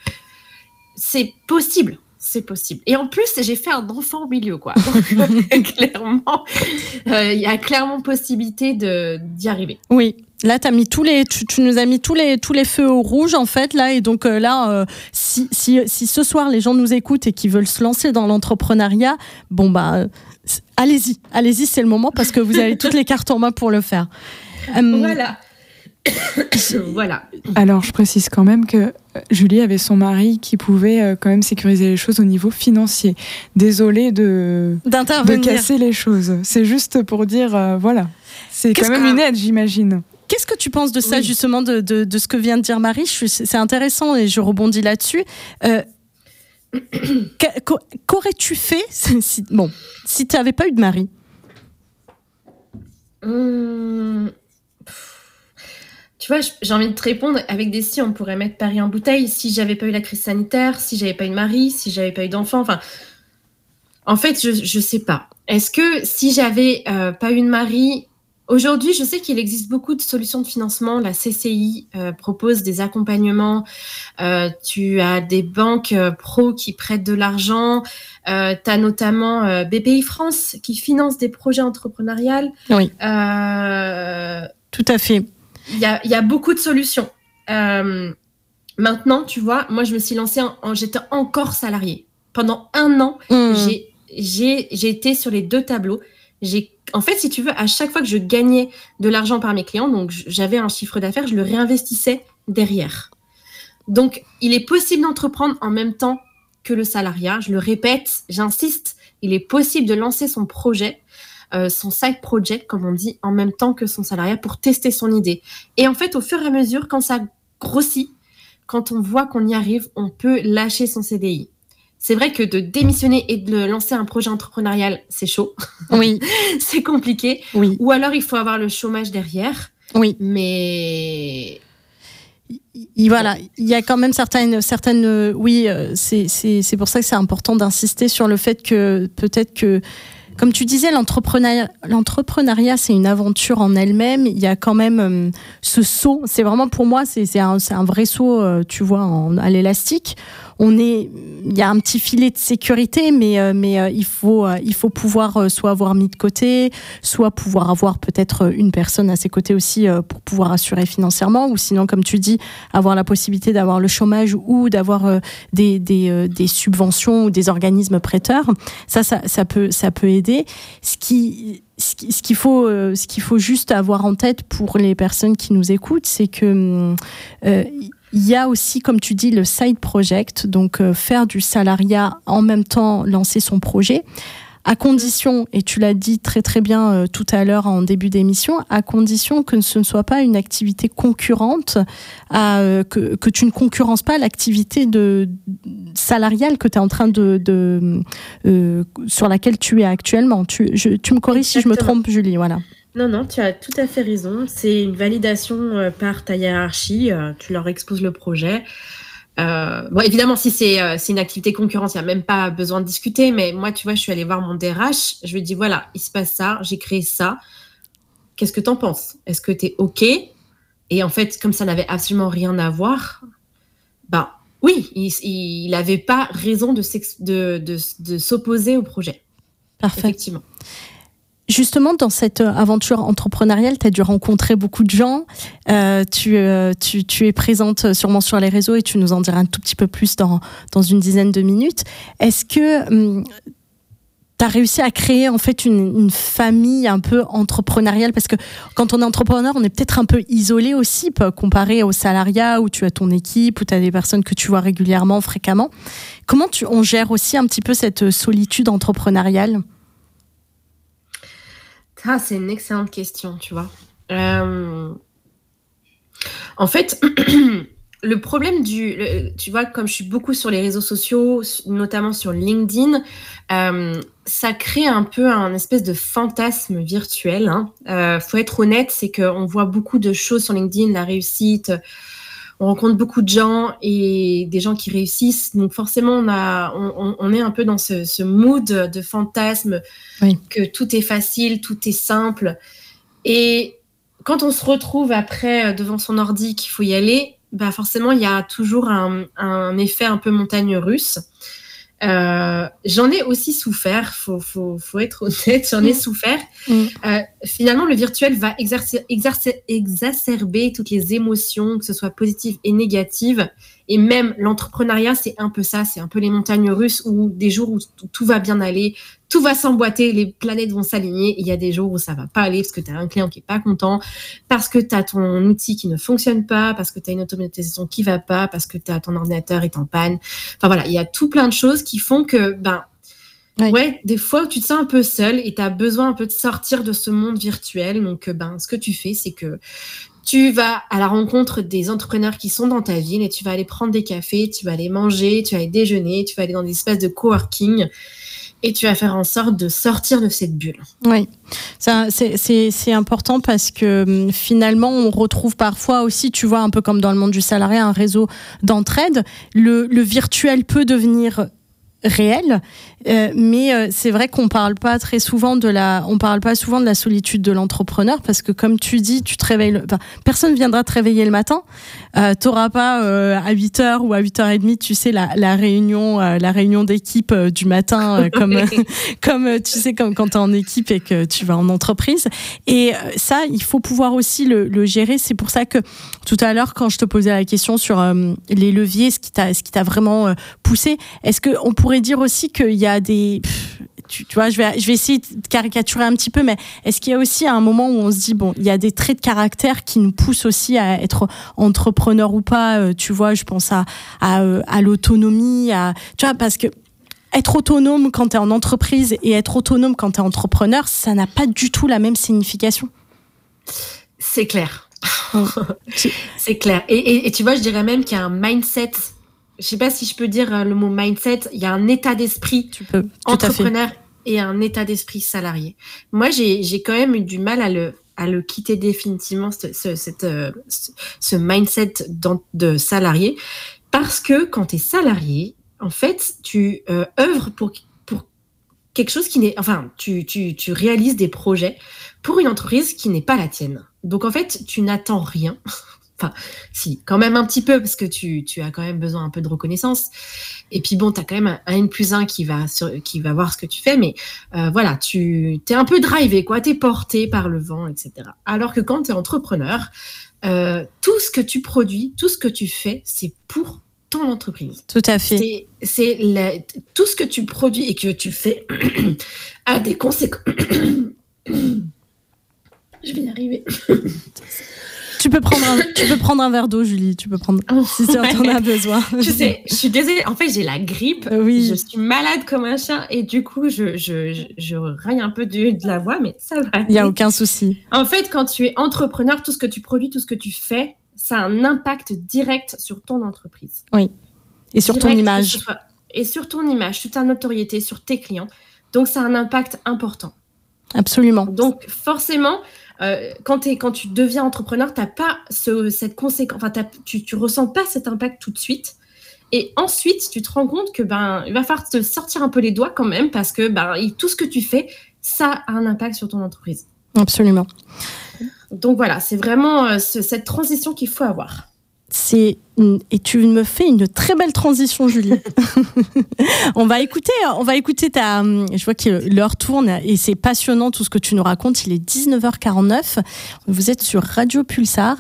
C'est possible c'est possible. Et en plus, j'ai fait un enfant au milieu, quoi. clairement, euh, il y a clairement possibilité d'y arriver. Oui. Là, as mis tous les, tu, nous as mis tous les, tous les feux au rouge, en fait, là. Et donc, euh, là, euh, si, si, si, ce soir, les gens nous écoutent et qui veulent se lancer dans l'entrepreneuriat, bon, bah, allez-y. Allez-y, c'est le moment parce que vous avez toutes les cartes en main pour le faire. voilà. voilà. Alors, je précise quand même que euh, Julie avait son mari qui pouvait euh, quand même sécuriser les choses au niveau financier. Désolée de, de casser les choses. C'est juste pour dire, euh, voilà. C'est quand même une aide, j'imagine. Qu'est-ce que tu penses de ça, justement, de, de, ce que vient de dire Marie? C'est intéressant et je rebondis là-dessus. Qu'aurais-tu fait si, bon, si tu n'avais pas eu de mari? Hum, tu vois, j'ai envie de te répondre avec des si, on pourrait mettre Paris en bouteille. Si j'avais pas eu la crise sanitaire, si j'avais pas eu de mari, si j'avais pas eu d'enfant, enfin, en fait, je, je sais pas. Est-ce que si j'avais euh, pas eu de mari, aujourd'hui, je sais qu'il existe beaucoup de solutions de financement. La CCI euh, propose des accompagnements. Euh, tu as des banques pro qui prêtent de l'argent. tu as notamment BPI France qui finance des projets entrepreneuriaux. Oui. Tout à fait. Il y a, beaucoup de solutions. Euh, maintenant, tu vois, moi, je me suis lancée, en, j'étais encore salariée. Pendant un an, hmm. j'ai été sur les deux tableaux. En fait, si tu veux, à chaque fois que je gagnais de l'argent par mes clients, donc j'avais un chiffre d'affaires, je le réinvestissais derrière. Donc, il est possible d'entreprendre en même temps que le salariat. Je le répète, j'insiste, il est possible de lancer son projet son side project, comme on dit, en même temps que son salariat pour tester son idée. Et en fait, au fur et à mesure, quand ça grossit, quand on voit qu'on y arrive, on peut lâcher son CDI. C'est vrai que de démissionner et de lancer un projet entrepreneurial, c'est chaud. Oui. c'est compliqué. Oui. Ou alors il faut avoir le chômage derrière. Oui. Mais voilà, il y a quand même certaines, certaines, oui, euh, c'est pour ça que c'est important d'insister sur le fait que peut-être que comme tu disais, l'entrepreneuriat, c'est une aventure en elle-même. Il y a quand même euh, ce saut. C'est vraiment pour moi, c'est un, vrai saut, euh, tu vois, à l'élastique on est, il y a un petit filet de sécurité, mais euh, mais euh, il faut euh, il faut pouvoir soit avoir mis de côté, soit pouvoir avoir peut-être une personne à ses côtés aussi pour pouvoir assurer financièrement, ou sinon comme tu dis avoir la possibilité d'avoir le chômage ou d'avoir des, des, des subventions ou des organismes prêteurs. Ça, ça ça peut ça peut aider. Ce qui ce qu'il faut, ce qu'il faut juste avoir en tête pour les personnes qui nous écoutent, c'est que il y a aussi, comme tu dis, le side project, donc euh, faire du salariat en même temps lancer son projet à condition, et tu l'as dit très très bien euh, tout à l'heure en début d'émission, à condition que ce ne soit pas une activité concurrente, à, euh, que, que, tu ne concurrences pas l'activité de, salariale que tu es en train de, de sur laquelle tu es actuellement. Tu, tu me corriges si je me trompe, Julie. Voilà. Non, non, tu as tout à fait raison. C'est une validation euh, par ta hiérarchie. Euh, tu leur exposes le projet. Euh, bon, évidemment, si c'est une activité concurrente, il n'y a même pas besoin de discuter. Mais moi, tu vois, je suis allée voir mon DRH. Je lui ai dit voilà, il se passe ça, j'ai créé ça. Qu'est-ce que tu en penses? Est-ce que tu es OK? Et en fait, comme ça n'avait absolument rien à voir, bah oui, il n'avait pas raison de, de, de, de s'opposer au projet. Parfait. Effectivement. Justement, dans cette euh, aventure entrepreneuriale, tu as dû rencontrer beaucoup de gens. Euh, tu, euh, tu, es présente sûrement sur les réseaux et tu nous en diras un tout petit peu plus dans, dans une dizaine de minutes. Est-ce que hum, tu as réussi à créer en fait une, une, famille un peu entrepreneuriale? Parce que quand on est entrepreneur, on est peut-être un peu isolé aussi comparé au salariat où tu as ton équipe, où tu as des personnes que tu vois régulièrement, fréquemment. Comment tu, on gère aussi un petit peu cette solitude entrepreneuriale? Ah, c'est une excellente question, tu vois. Euh, en fait, le problème du, tu vois, comme je suis beaucoup sur les réseaux sociaux, notamment sur LinkedIn, euh, ça crée un peu un espèce de fantasme virtuel. Il hein. euh, faut être honnête, c'est qu'on voit beaucoup de choses sur LinkedIn, la réussite, on rencontre beaucoup de gens et des gens qui réussissent. Donc forcément, on, a, on, est un peu dans ce, mood de fantasme, que tout est facile, tout est simple. Et quand on se retrouve après euh, devant son ordi qu'il faut y aller, bah forcément, il y a toujours un, un effet un peu montagne russe. Euh, j'en ai aussi souffert, faut, faut, faut être honnête, j'en ai mm. souffert. Mm. Euh, finalement, le virtuel va exercer, exercer, exacerber toutes les émotions, que ce soit positives et négatives. Et même l'entrepreneuriat, c'est un peu ça, c'est un peu les montagnes russes où des jours où tout va bien aller, tout va s'emboîter, les planètes vont s'aligner. Il y a des jours où ça va pas aller parce que tu as un client qui est pas content, parce que tu as ton outil qui ne fonctionne pas, parce que tu as une automatisation qui va pas, parce que as ton ordinateur est en panne. Enfin voilà, il y a tout plein de choses qui font que ben Ouais. des fois tu te sens un peu seul et tu as besoin un peu de sortir de ce monde virtuel. Donc, ben, ce que tu fais, c'est que tu vas à la rencontre des entrepreneurs qui sont dans ta ville et tu vas aller prendre des cafés, tu vas aller manger, tu vas aller déjeuner, tu vas aller dans des espaces de coworking et tu vas faire en sorte de sortir de cette bulle. Oui, c'est important parce que hum, finalement, on retrouve parfois aussi, tu vois, un peu comme dans le monde du salarié, un réseau d'entraide. Le, le virtuel peut devenir réel. Euh, mais euh, c'est vrai qu'on parle pas très souvent de la, on parle pas souvent de la solitude de l'entrepreneur parce que comme tu dis, tu te réveilles, enfin, personne viendra te réveiller le matin. Euh, T'auras pas euh, à 8 h ou à 8h30, tu sais la, la réunion, la réunion d'équipe du matin, comme comme tu sais comme quand tu es en équipe et que tu vas en entreprise. Et ça, il faut pouvoir aussi le, le gérer. C'est pour ça que tout à l'heure, quand je te posais la question sur les leviers, ce qui t'a, ce qui t'a vraiment poussé, est-ce que on pourrait dire aussi qu'il y a des tu, vois, je vais, je vais essayer de caricaturer un petit peu, mais est-ce qu'il y a aussi un moment où on se dit, bon, il y a des traits de caractère qui nous poussent aussi à être entrepreneur ou pas, euh, tu vois, je pense à, à, euh, à l'autonomie, à, tu vois, parce que être autonome quand tu es en entreprise et être autonome quand tu es entrepreneur, ça n'a pas du tout la même signification. C'est clair. c'est clair. Et, tu vois, je dirais même qu'il y a un mindset. Je sais pas si je peux dire euh, le mot mindset. Il y a un état d'esprit entrepreneur et un état d'esprit salarié. Moi, j'ai quand même eu du mal à le, à le quitter définitivement, ce, cette, euh, ce mindset de salarié. Parce que quand tu es salarié, en fait, tu euh, œuvres pour, pour quelque chose qui n'est. Enfin, tu, tu, tu réalises des projets pour une entreprise qui n'est pas la tienne. Donc, en fait, tu n'attends rien. Enfin, si, quand même un petit peu, parce que tu, tu, as quand même besoin un peu de reconnaissance. Et puis bon, tu as quand même un, N plus 1 qui va, qui va voir ce que tu fais, mais euh, voilà, tu es un peu drivé, quoi, tu es porté par le vent, etc. Alors que quand tu es entrepreneur, euh, tout ce que tu produis, tout ce que tu fais, c'est pour ton entreprise. Tout à fait. C'est tout ce que tu produis et que tu fais a des conséquences. Je vais y arriver. tu peux prendre un, tu peux prendre un verre d'eau, Julie. Tu peux prendre si tu en as besoin. Je sais, je suis désolée. En fait, j'ai la grippe. Oui. Je suis malade comme un chien et du coup, je, je, je, raille un peu de, de, la voix, mais ça va. Il n'y a aucun souci. En fait, quand tu es entrepreneur, tout ce que tu produis, tout ce que tu fais, ça a un impact direct sur ton entreprise. Oui. Et sur ton image. et sur ton image, sur ta notoriété, sur tes clients. Donc, ça a un impact important. Absolument. Donc, forcément, euh, quand, es, quand tu deviens entrepreneur, t'as pas ce, cette conséquence, enfin, tu, tu ressens pas cet impact tout de suite. Et ensuite, tu te rends compte que ben, il va falloir te sortir un peu les doigts quand même parce que ben, tout ce que tu fais, ça a un impact sur ton entreprise. Absolument. Donc voilà, c'est vraiment euh, cette transition qu'il faut avoir. C'est et tu me fais une très belle transition, Julie. on va écouter, on va écouter ta. Je vois que l'heure tourne et c'est passionnant tout ce que tu nous racontes. Il est 19h49. Vous êtes sur Radio Pulsar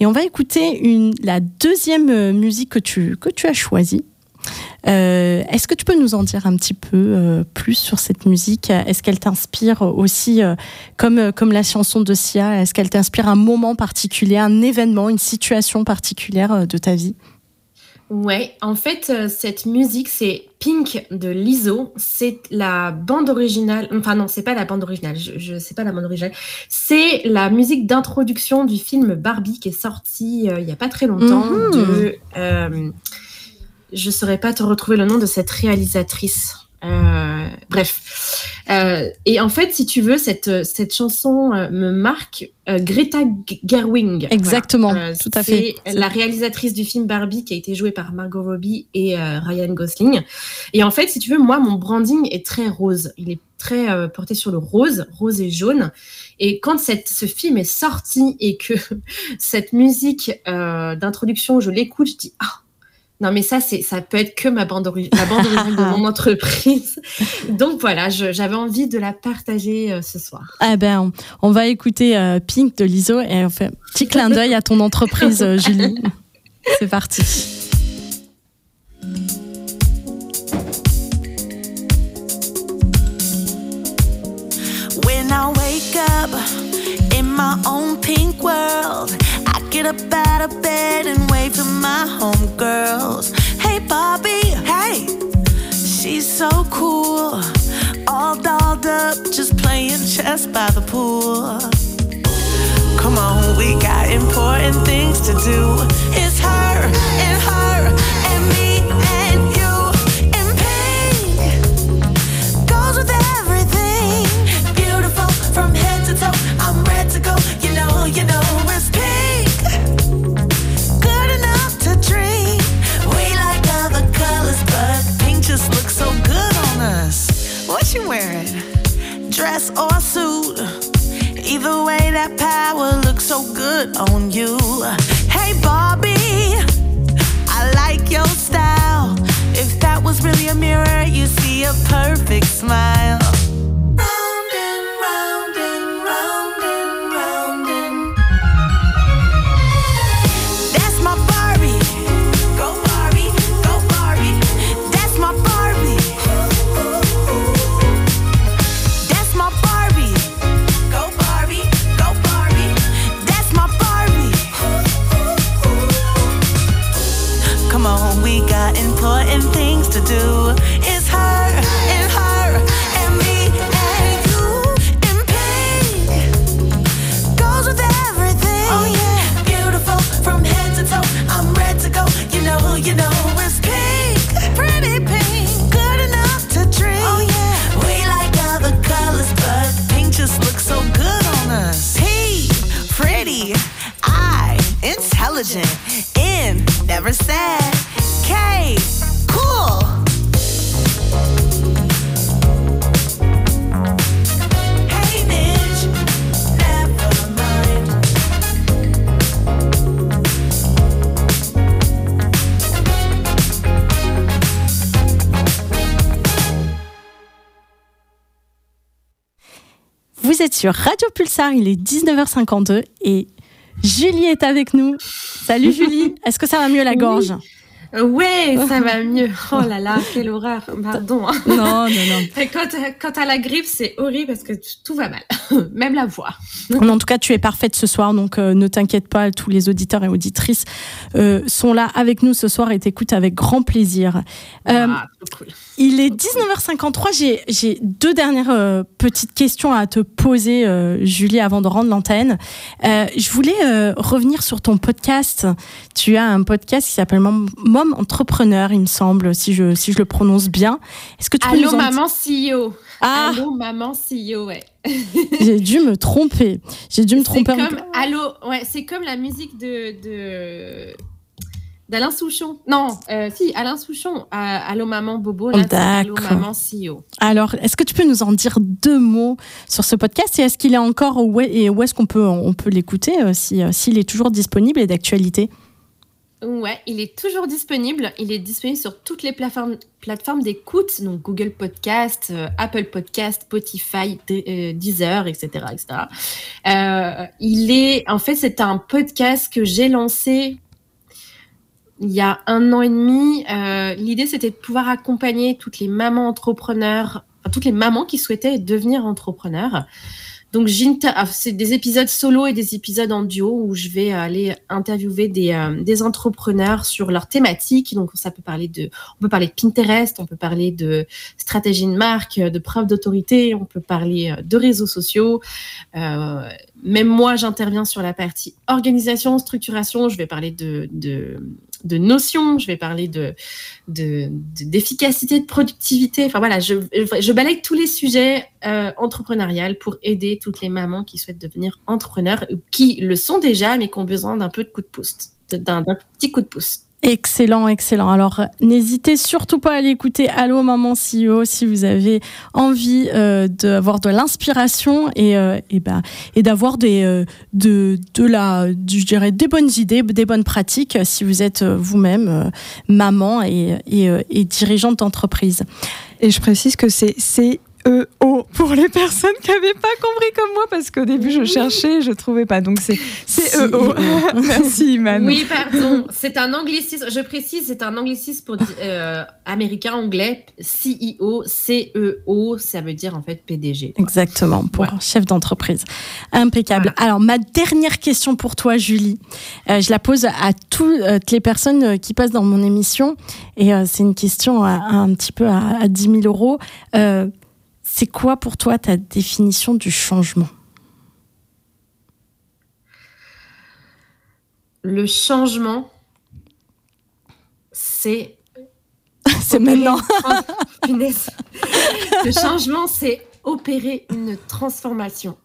et on va écouter une, la deuxième musique que tu que tu as choisie. Euh, est-ce que tu peux nous en dire un petit peu euh, plus sur cette musique? Est-ce qu'elle t'inspire aussi, euh, comme, comme la chanson de Sia, est-ce qu'elle t'inspire un moment particulier, un événement, une situation particulière de ta vie? Ouais, en fait, cette musique, c'est Pink de Lizzo. C'est la bande originale. Enfin, non, c'est pas la bande originale. Je, ne sais pas la bande originale. C'est la musique d'introduction du film Barbie qui est sorti il y a pas très longtemps mhm. de je saurais pas te retrouver le nom de cette réalisatrice. Euh, bref. Euh, et en fait, si tu veux, cette, cette chanson euh, me marque Greta Gerwig. Exactement, tout à fait. C'est la réalisatrice du film Barbie qui a été jouée par Margot Robbie et Ryan Gosling. Et en fait, si tu veux, moi, mon branding est très rose. Il est très porté sur le rose, rose et jaune. Et quand cette, ce film est sorti et que cette musique d'introduction, je l'écoute, je dis, ah, non, mais ça, c'est, ça peut être que ma bande, la bande originale de mon entreprise. Donc voilà, j'avais envie de la partager euh, ce soir. Ah ben, on, va écouter euh, Pink de l'ISO et on fait un petit clin d'œil à ton entreprise, euh, Julie. C'est parti. When I wake up in my own pink world. Get up out of bed and wave to my homegirls. Hey, Bobby, hey, she's so cool. All dolled up, just playing chess by the pool. Come on, we got important things to do. It's Dress or suit? Either way, that power looks so good on you. Hey, Barbie, I like your style. If that was really a mirror, you'd see a perfect smile. Do. Vous êtes sur Radio Pulsar, il est 19h52 et Julie est avec nous. Salut Julie, est-ce que ça va mieux la gorge? Ouais, ça va mieux. Oh là là, quelle horreur. Pardon. Non, non, non. Quand, quand à la grippe, c'est horrible parce que tout va mal. Même la voix. En tout cas, tu es parfaite ce soir, donc euh, ne t'inquiète pas, tous les auditeurs et auditrices euh, sont là avec nous ce soir et t'écoutent avec grand plaisir. Euh, ah, cool. Il est 19h53, j'ai- deux dernières euh, petites questions à te poser, euh, Julie, avant de rendre l'antenne. Euh, je voulais euh, revenir sur ton podcast. Tu as un podcast qui s'appelle Mom, Entrepreneur, il me semble, si je, si je le prononce bien. Est-ce que tu peux Allô, nous en maman CEO. Ah, Allô, maman CEO, ouais. j'ai dû me tromper. J'ai dû me tromper. comme, allô, ouais, c'est comme la musique de, de d'Alain Souchon. Non, euh, si, Alain Souchon. Allô, maman Bobo. Là, Oh, Allô, maman CEO. Alors, est-ce que tu peux nous en dire deux mots sur ce podcast et est-ce qu'il est encore où est- et où est-ce qu'on peut on peut l'écouter euh, si euh, s'il est toujours disponible et d'actualité? Ouais, il est toujours disponible. Il est disponible sur toutes les plateformes, d'écoute, donc Google Podcast, euh, Apple Podcast, Spotify, euh, Deezer, etc., etc. Euh, il est, en fait, c'est un podcast que j'ai lancé il y a un an et demi. L'idée, c'était de pouvoir accompagner toutes les mamans entrepreneurs, enfin, toutes les mamans qui souhaitaient devenir entrepreneurs. Donc, ah, c'est des épisodes solo et des épisodes en duo où je vais aller interviewer des, euh, entrepreneurs sur leurs thématiques. Donc, ça peut parler de, on peut parler de Pinterest, on peut parler de stratégie de marque, de preuve d'autorité, on peut parler euh, de réseaux sociaux. Euh, même moi, j'interviens sur la partie organisation, structuration. Je vais parler de, de notions, je vais parler de, de, de- d'efficacité, de productivité. Enfin voilà, je, balaye tous les sujets euh, entrepreneuriales pour aider toutes les mamans qui souhaitent devenir entrepreneurs, qui le sont déjà, mais qui ont besoin d'un peu de coup de pouce, d'un petit coup de pouce. Excellent, excellent. Alors, euh, n'hésitez surtout pas à aller écouter Allô Maman CEO si vous avez envie euh, d'avoir de l'inspiration et, euh, et, ben, et d'avoir des, euh, de, de la, je dirais, des bonnes idées, des bonnes pratiques si vous êtes vous-même maman et, et, et dirigeante d'entreprise. Et je précise que c'est C-E-O pour les personnes qui n'avaient pas compris comme moi, parce qu'au début je cherchais, je trouvais pas. Donc c'est C-E-O. Merci Iman. Oui, pardon, c'est un anglicisme, je précise, c'est un anglicisme pour euh, américain, anglais, CEO, C-E-O, ça veut dire en fait PDG. quoi. Exactement, pour Voilà. chef d'entreprise. Impeccable. Alors, ma dernière question pour toi, Julie, euh, je la pose à toutes les personnes euh, qui passent dans mon émission. Et euh, c'est une question à- à un petit peu à, à 10 000 euros. Euh, c'est quoi pour toi ta définition du changement? Le changement, c'est C'est maintenant. Le changement, c'est opérer une transformation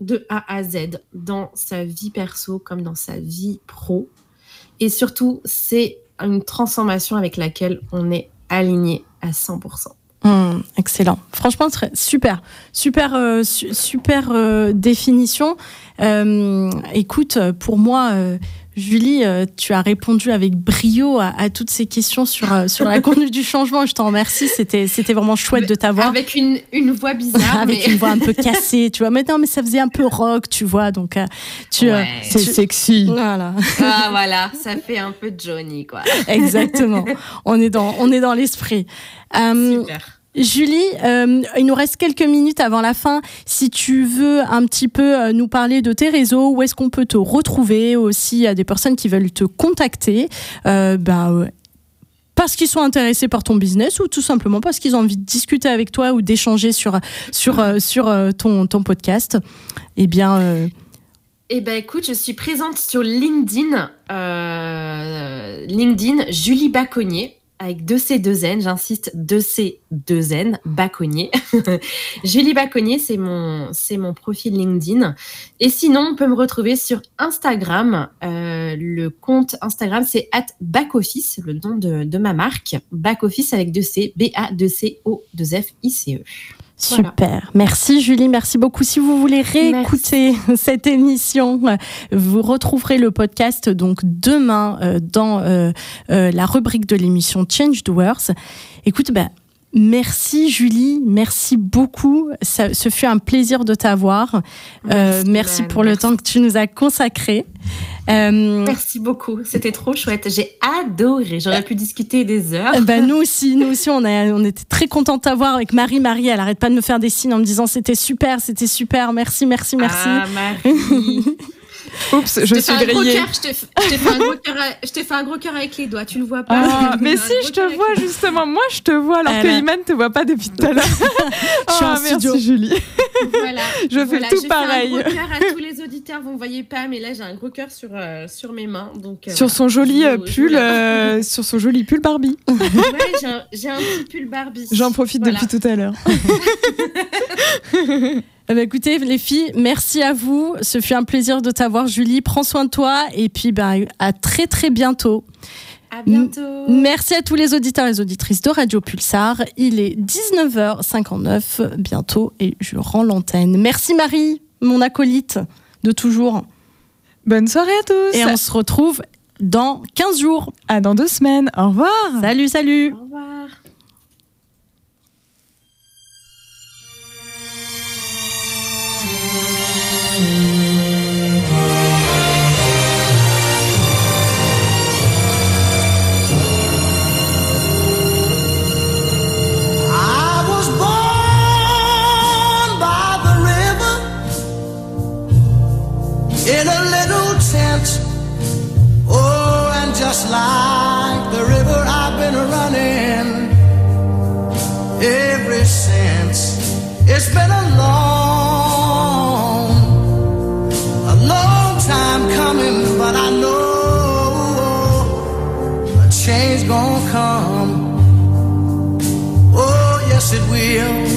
de A à Z dans sa vie perso comme dans sa vie pro. Et surtout, c'est une transformation avec laquelle on est aligné à 100%. Hum, excellent. Franchement, super, super, euh, su- super euh, définition. Euh, écoute, pour moi, Julie, euh, tu as répondu avec brio à, à toutes ces questions sur euh, sur la conduite du changement. Je t'en remercie. C'était c'était vraiment chouette de t'avoir. Avec une, une voix bizarre. Avec mais- une voix un peu cassée, tu vois. Mais non, mais ça faisait un peu rock, tu vois. Donc, euh, tu, euh, Ouais. C'est tu- sexy. Voilà, Ah voilà, ça fait un peu Johnny, quoi. exactement. On est dans, on est dans l'esprit. Euh, Super. Julie, euh, il nous reste quelques minutes avant la fin. Si tu veux un petit peu euh, nous parler de tes réseaux, où est-ce qu'on peut te retrouver aussi a des personnes qui veulent te contacter. Euh, bah, parce qu'ils sont intéressés par ton business ou tout simplement parce qu'ils ont envie de discuter avec toi ou d'échanger sur, ton, podcast. Eh bien, Eh ben écoute, je suis présente sur LinkedIn, LinkedIn Julie Baconnier. Avec deux C, deux N, j'insiste, deux C, deux N, Baconnier. Julie Baconnier, c'est mon, profil LinkedIn. Et sinon, on peut me retrouver sur Instagram. Euh, le compte Instagram, c'est at backoffice, le nom de, ma marque. Backoffice avec deux C, B-A-2-C-O-2-F-I-C-E. Super. Merci Julie, merci beaucoup. Si vous voulez réécouter cette émission, vous retrouverez le podcast donc demain euh, dans euh, euh, la rubrique de l'émission Change the Words. Écoute, bah, Merci Julie, merci beaucoup. Ça, ce fut un plaisir de t'avoir. Merci, pour le temps que tu nous as consacré. Euh, Merci beaucoup, c'était trop chouette. J'ai adoré. J'aurais pu discuter des heures. Bah, nous aussi, nous aussi, on, a, on était très contents de t'avoir avec Marie. Marie, elle arrête pas de me faire des signes en me disant c'était super, c'était super. Merci, merci, merci. Ah, Marie. Oups, je, suis grillée. Je t'ai fait, un gros cœur avec les doigts, tu le vois pas. Ah, mais si, je te vois justement. Moi, je te vois alors que Iman te voit pas depuis tout à l'heure. je suis oh, merci Julie. Voilà. je fais tout pareil. Un gros cœur à tous les auditeurs, vous ne voyez pas, mais là j'ai un gros cœur sur, euh, sur mes mains. Donc, euh, sur son joli euh, pull, sur son joli pull Barbie. ouais, j'ai un, petit pull Barbie. J'en profite depuis tout à l'heure. Eh ben, écoutez, les filles, merci à vous. Ce fut un plaisir de t'avoir, Julie. Prends soin de toi et puis ben, à très très bientôt. À bientôt. Merci à tous les auditeurs et les auditrices de Radio Pulsar. Il est 19h59 bientôt et je rends l'antenne. Merci Marie, mon acolyte de toujours. Bonne soirée à tous. Et on se retrouve dans 15 jours. À dans deux semaines. Au revoir. Salut, salut. Au revoir. Just like the river, I've been running ever since. It's been a long, a long time coming, but I know a change gonna come. Oh, yes, it will.